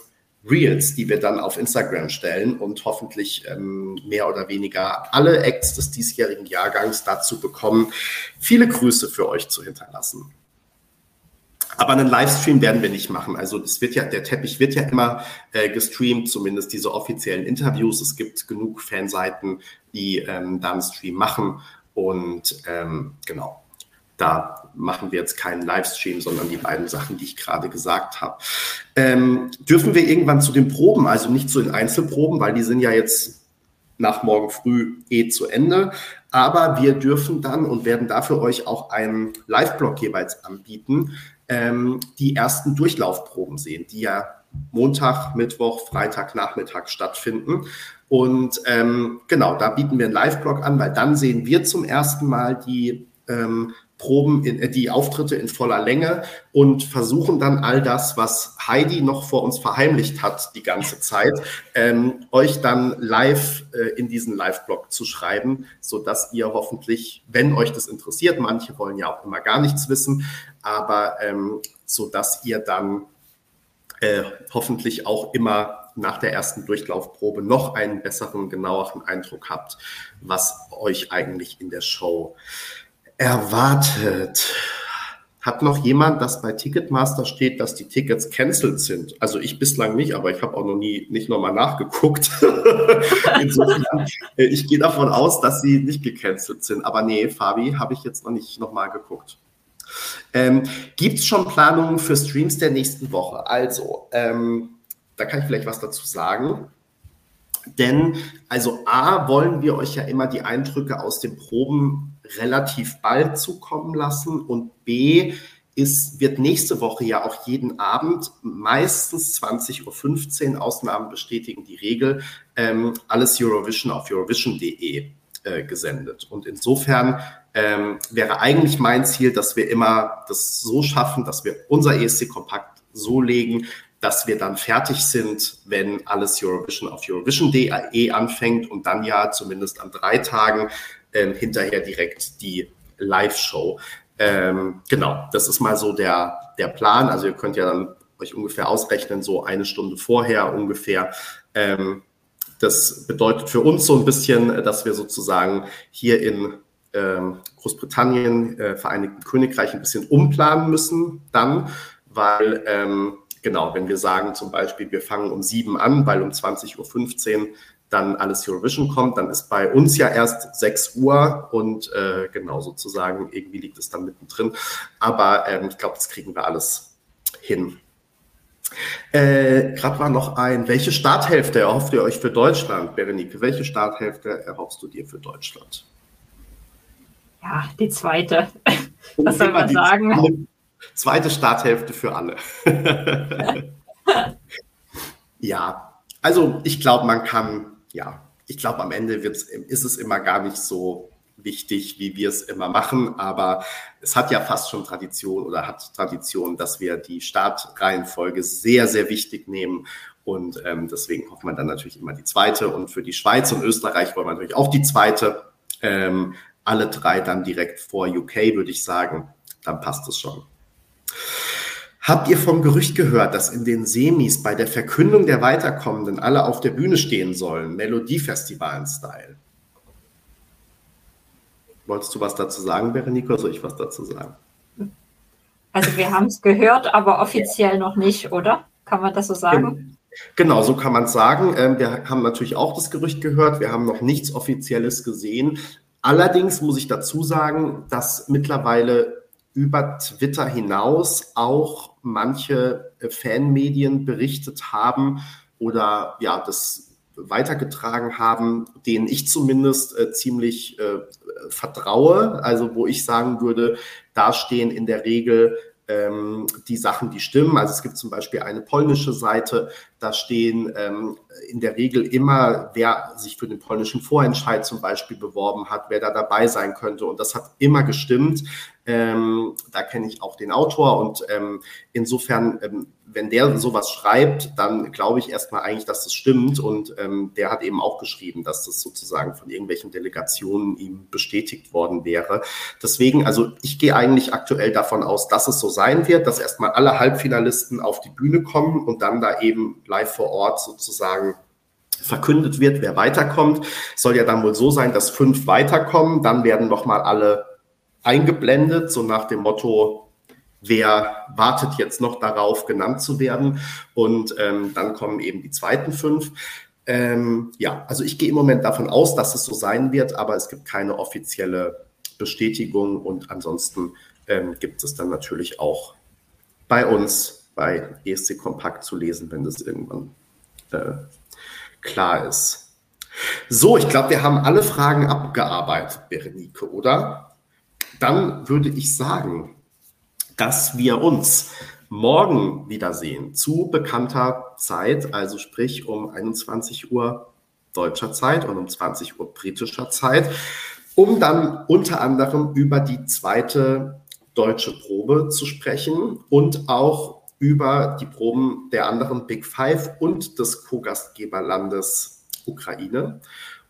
Reels, die wir dann auf Instagram stellen und hoffentlich ähm, mehr oder weniger alle Acts des diesjährigen Jahrgangs dazu bekommen, viele Grüße für euch zu hinterlassen. Aber einen Livestream werden wir nicht machen. Also es wird ja, der Teppich wird ja immer äh, gestreamt, zumindest diese offiziellen Interviews. Es gibt genug Fanseiten, die ähm, da einen Stream machen. Und ähm, genau, da machen wir jetzt keinen Livestream, sondern die beiden Sachen, die ich gerade gesagt habe. Ähm, dürfen wir irgendwann zu den Proben, also nicht zu den Einzelproben, weil die sind ja jetzt nach morgen früh eh zu Ende. Aber wir dürfen dann und werden dafür euch auch einen Live-Blog jeweils anbieten, ähm, die ersten Durchlaufproben sehen, die ja Montag, Mittwoch, Freitag, Nachmittag stattfinden. Und ähm, genau, da bieten wir einen Live-Blog an, weil dann sehen wir zum ersten Mal die ähm, Proben, in, äh, die Auftritte in voller Länge und versuchen dann all das, was Heidi noch vor uns verheimlicht hat die ganze Zeit, ähm, euch dann live äh, in diesen Live-Blog zu schreiben, so dass ihr hoffentlich, wenn euch das interessiert, manche wollen ja auch immer gar nichts wissen, aber ähm, so dass ihr dann äh, hoffentlich auch immer nach der ersten Durchlaufprobe noch einen besseren, genaueren Eindruck habt, was euch eigentlich in der Show erwartet. Hat noch jemand, dass bei Ticketmaster steht, dass die Tickets cancelled sind? Also ich bislang nicht, aber ich habe auch noch nie nicht nochmal nachgeguckt. Insofern, äh, ich gehe davon aus, dass sie nicht gecancelt sind. Aber nee, Fabi, habe ich jetzt noch nicht nochmal geguckt. Ähm, Gibt es schon Planungen für Streams der nächsten Woche? Also, ähm, da kann ich vielleicht was dazu sagen. Denn, also A, wollen wir euch ja immer die Eindrücke aus den Proben relativ bald zukommen lassen und B, ist, wird nächste Woche ja auch jeden Abend, meistens 20.15 Uhr, Ausnahmen bestätigen die Regel, ähm, alles Eurovision auf eurovision.de äh, gesendet. Und insofern ähm, wäre eigentlich mein Ziel, dass wir immer das so schaffen, dass wir unser ESC-Kompakt so legen, dass wir dann fertig sind, wenn alles Eurovision auf Eurovision.de anfängt und dann ja zumindest an drei Tagen ähm, hinterher direkt die Live-Show. Ähm, genau, das ist mal so der, der Plan. Also ihr könnt ja dann euch ungefähr ausrechnen, so eine Stunde vorher ungefähr. Ähm, das bedeutet für uns so ein bisschen, dass wir sozusagen hier in ähm, Großbritannien, äh, Vereinigten Königreich ein bisschen umplanen müssen dann, weil ähm, genau, wenn wir sagen zum Beispiel, wir fangen um sieben an, weil um 20.15 Uhr dann alles Eurovision kommt, dann ist bei uns ja erst 6 Uhr und äh, genau sozusagen, irgendwie liegt es dann mittendrin. Aber ähm, ich glaube, das kriegen wir alles hin. Äh, Gerade war noch ein, welche Starthälfte erhofft ihr euch für Deutschland, Berenike? Welche Starthälfte erhoffst du dir für Deutschland? Ja, die zweite. Was soll man sagen? Zweite Starthälfte für alle. ja, also ich glaube, man kann, ja, ich glaube, am Ende ist es immer gar nicht so wichtig, wie wir es immer machen, aber es hat ja fast schon Tradition oder hat Tradition, dass wir die Startreihenfolge sehr, sehr wichtig nehmen und ähm, deswegen hofft man dann natürlich immer die zweite und für die Schweiz und Österreich wollen wir natürlich auch die zweite. Ähm, alle drei dann direkt vor UK, würde ich sagen, dann passt es schon. Habt ihr vom Gerücht gehört, dass in den Semis bei der Verkündung der Weiterkommenden alle auf der Bühne stehen sollen? Melodiefestivalen-Style. Wolltest du was dazu sagen, Berenike, oder soll ich was dazu sagen? Also wir haben es gehört, aber offiziell noch nicht, oder? Kann man das so sagen? Genau, so kann man es sagen. Ähm, wir haben natürlich auch das Gerücht gehört. Wir haben noch nichts Offizielles gesehen. Allerdings muss ich dazu sagen, dass mittlerweile über Twitter hinaus auch manche äh, Fanmedien berichtet haben oder ja, das weitergetragen haben, denen ich zumindest äh, ziemlich äh, vertraue. Also wo ich sagen würde, da stehen in der Regel ähm, die Sachen, die stimmen. Also es gibt zum Beispiel eine polnische Seite, da stehen ähm, in der Regel immer, wer sich für den polnischen Vorentscheid zum Beispiel beworben hat, wer da dabei sein könnte. Und das hat immer gestimmt. Ähm, da kenne ich auch den Autor und ähm, insofern, ähm, wenn der sowas schreibt, dann glaube ich erstmal eigentlich, dass das stimmt. Und ähm, der hat eben auch geschrieben, dass das sozusagen von irgendwelchen Delegationen ihm bestätigt worden wäre. Deswegen, also ich gehe eigentlich aktuell davon aus, dass es so sein wird, dass erstmal alle Halbfinalisten auf die Bühne kommen und dann da eben live vor Ort sozusagen verkündet wird, wer weiterkommt. Soll ja dann wohl so sein, dass fünf weiterkommen, dann werden nochmal alle eingeblendet, so nach dem Motto, wer wartet jetzt noch darauf, genannt zu werden. Und ähm, dann kommen eben die zweiten fünf. Ähm, ja, also ich gehe im Moment davon aus, dass es so sein wird, aber es gibt keine offizielle Bestätigung und ansonsten ähm, gibt es dann natürlich auch bei uns bei ESC Kompakt zu lesen, wenn das irgendwann äh, klar ist. So, ich glaube, wir haben alle Fragen abgearbeitet, Berenike, oder? Dann würde ich sagen, dass wir uns morgen wiedersehen zu bekannter Zeit, also sprich um 21 Uhr deutscher Zeit und um 20 Uhr britischer Zeit, um dann unter anderem über die zweite deutsche Probe zu sprechen und auch über die Proben der anderen Big Five und des Co-Gastgeberlandes Ukraine.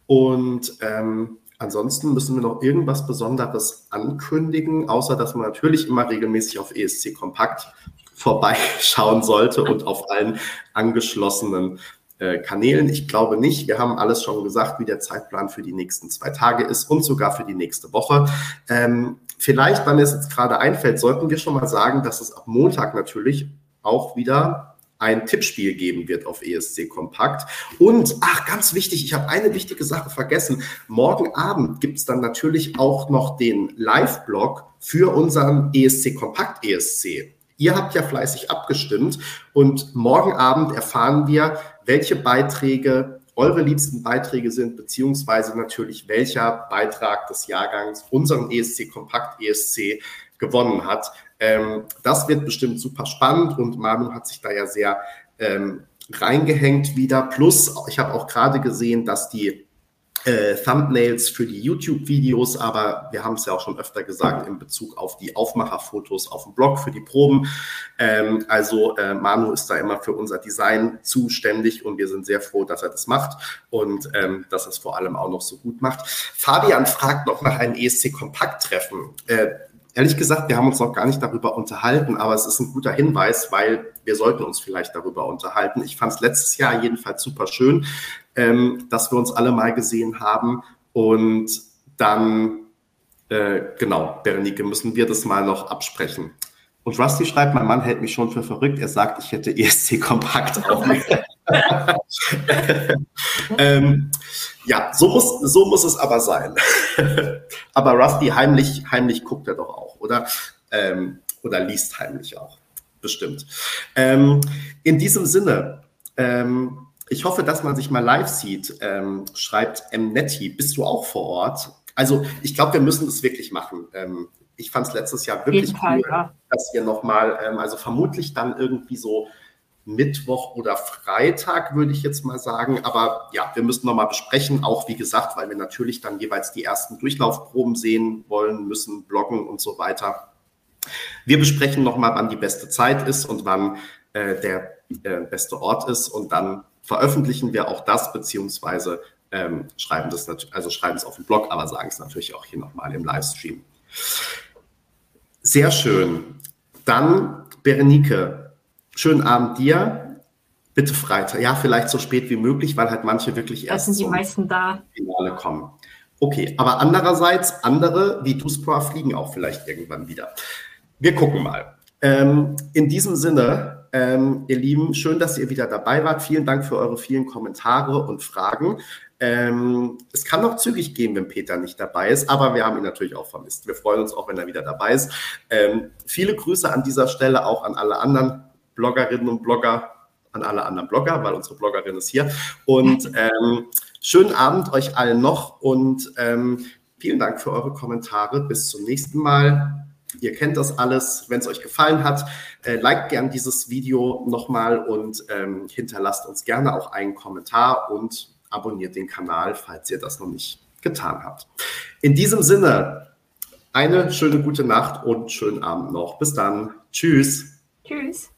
Und ähm, Ansonsten müssen wir noch irgendwas Besonderes ankündigen, außer dass man natürlich immer regelmäßig auf ESC Kompakt vorbeischauen sollte und auf allen angeschlossenen äh, Kanälen. Ich glaube nicht. Wir haben alles schon gesagt, wie der Zeitplan für die nächsten zwei Tage ist und sogar für die nächste Woche. Ähm, vielleicht, wenn es jetzt gerade einfällt, sollten wir schon mal sagen, dass es ab Montag natürlich auch wieder ein Tippspiel geben wird auf ESC Kompakt. Und, ach, ganz wichtig, ich habe eine wichtige Sache vergessen. Morgen Abend gibt es dann natürlich auch noch den Live-Blog für unseren ESC Kompakt ESC. Ihr habt ja fleißig abgestimmt und morgen Abend erfahren wir, welche Beiträge eure liebsten Beiträge sind, beziehungsweise natürlich welcher Beitrag des Jahrgangs unseren ESC Kompakt ESC gewonnen hat. Ähm, das wird bestimmt super spannend und Manu hat sich da ja sehr ähm, reingehängt wieder. Plus, ich habe auch gerade gesehen, dass die äh, Thumbnails für die YouTube-Videos, aber wir haben es ja auch schon öfter gesagt in Bezug auf die Aufmacherfotos auf dem Blog für die Proben. Ähm, also äh, Manu ist da immer für unser Design zuständig und wir sind sehr froh, dass er das macht und ähm, dass er es vor allem auch noch so gut macht. Fabian fragt noch nach einem ESC-Kompakt-Treffen. Äh, Ehrlich gesagt, wir haben uns noch gar nicht darüber unterhalten, aber es ist ein guter Hinweis, weil wir sollten uns vielleicht darüber unterhalten. Ich fand es letztes Jahr jedenfalls super schön, ähm, dass wir uns alle mal gesehen haben und dann, äh, genau, Berenike, müssen wir das mal noch absprechen. Und Rusty schreibt, mein Mann hält mich schon für verrückt. Er sagt, ich hätte ESC kompakt auch. ähm, ja, so muss, so muss es aber sein. aber Rusty heimlich, heimlich guckt er doch auch, oder? Ähm, oder liest heimlich auch. Bestimmt. Ähm, in diesem Sinne, ähm, ich hoffe, dass man sich mal live sieht, ähm, schreibt M. Netty. Bist du auch vor Ort? Also, ich glaube, wir müssen das wirklich machen. Ähm, ich fand es letztes Jahr wirklich Fall, cool, ja. dass wir nochmal, ähm, also vermutlich dann irgendwie so Mittwoch oder Freitag, würde ich jetzt mal sagen. Aber ja, wir müssen nochmal besprechen, auch wie gesagt, weil wir natürlich dann jeweils die ersten Durchlaufproben sehen wollen, müssen bloggen und so weiter. Wir besprechen nochmal, wann die beste Zeit ist und wann äh, der äh, beste Ort ist. Und dann veröffentlichen wir auch das, beziehungsweise ähm, schreiben das also schreiben es auf dem Blog, aber sagen es natürlich auch hier nochmal im Livestream. Sehr schön. Dann, Berenike, Schönen Abend dir. Bitte Freitag. Ja, vielleicht so spät wie möglich, weil halt manche wirklich erst. Da sind die meisten da. Finale kommen. Okay, aber andererseits, andere wie Duspra fliegen auch vielleicht irgendwann wieder. Wir gucken mal. Ähm, in diesem Sinne, ähm, ihr Lieben, schön, dass ihr wieder dabei wart. Vielen Dank für eure vielen Kommentare und Fragen. Ähm, es kann noch zügig gehen, wenn Peter nicht dabei ist, aber wir haben ihn natürlich auch vermisst. Wir freuen uns auch, wenn er wieder dabei ist. Ähm, viele Grüße an dieser Stelle auch an alle anderen Bloggerinnen und Blogger, an alle anderen Blogger, weil unsere Bloggerin ist hier. Und ähm, schönen Abend euch allen noch und ähm, vielen Dank für eure Kommentare. Bis zum nächsten Mal. Ihr kennt das alles. Wenn es euch gefallen hat, äh, liked gern dieses Video nochmal und ähm, hinterlasst uns gerne auch einen Kommentar und abonniert den Kanal, falls ihr das noch nicht getan habt. In diesem Sinne, eine schöne gute Nacht und schönen Abend noch. Bis dann. Tschüss. Tschüss.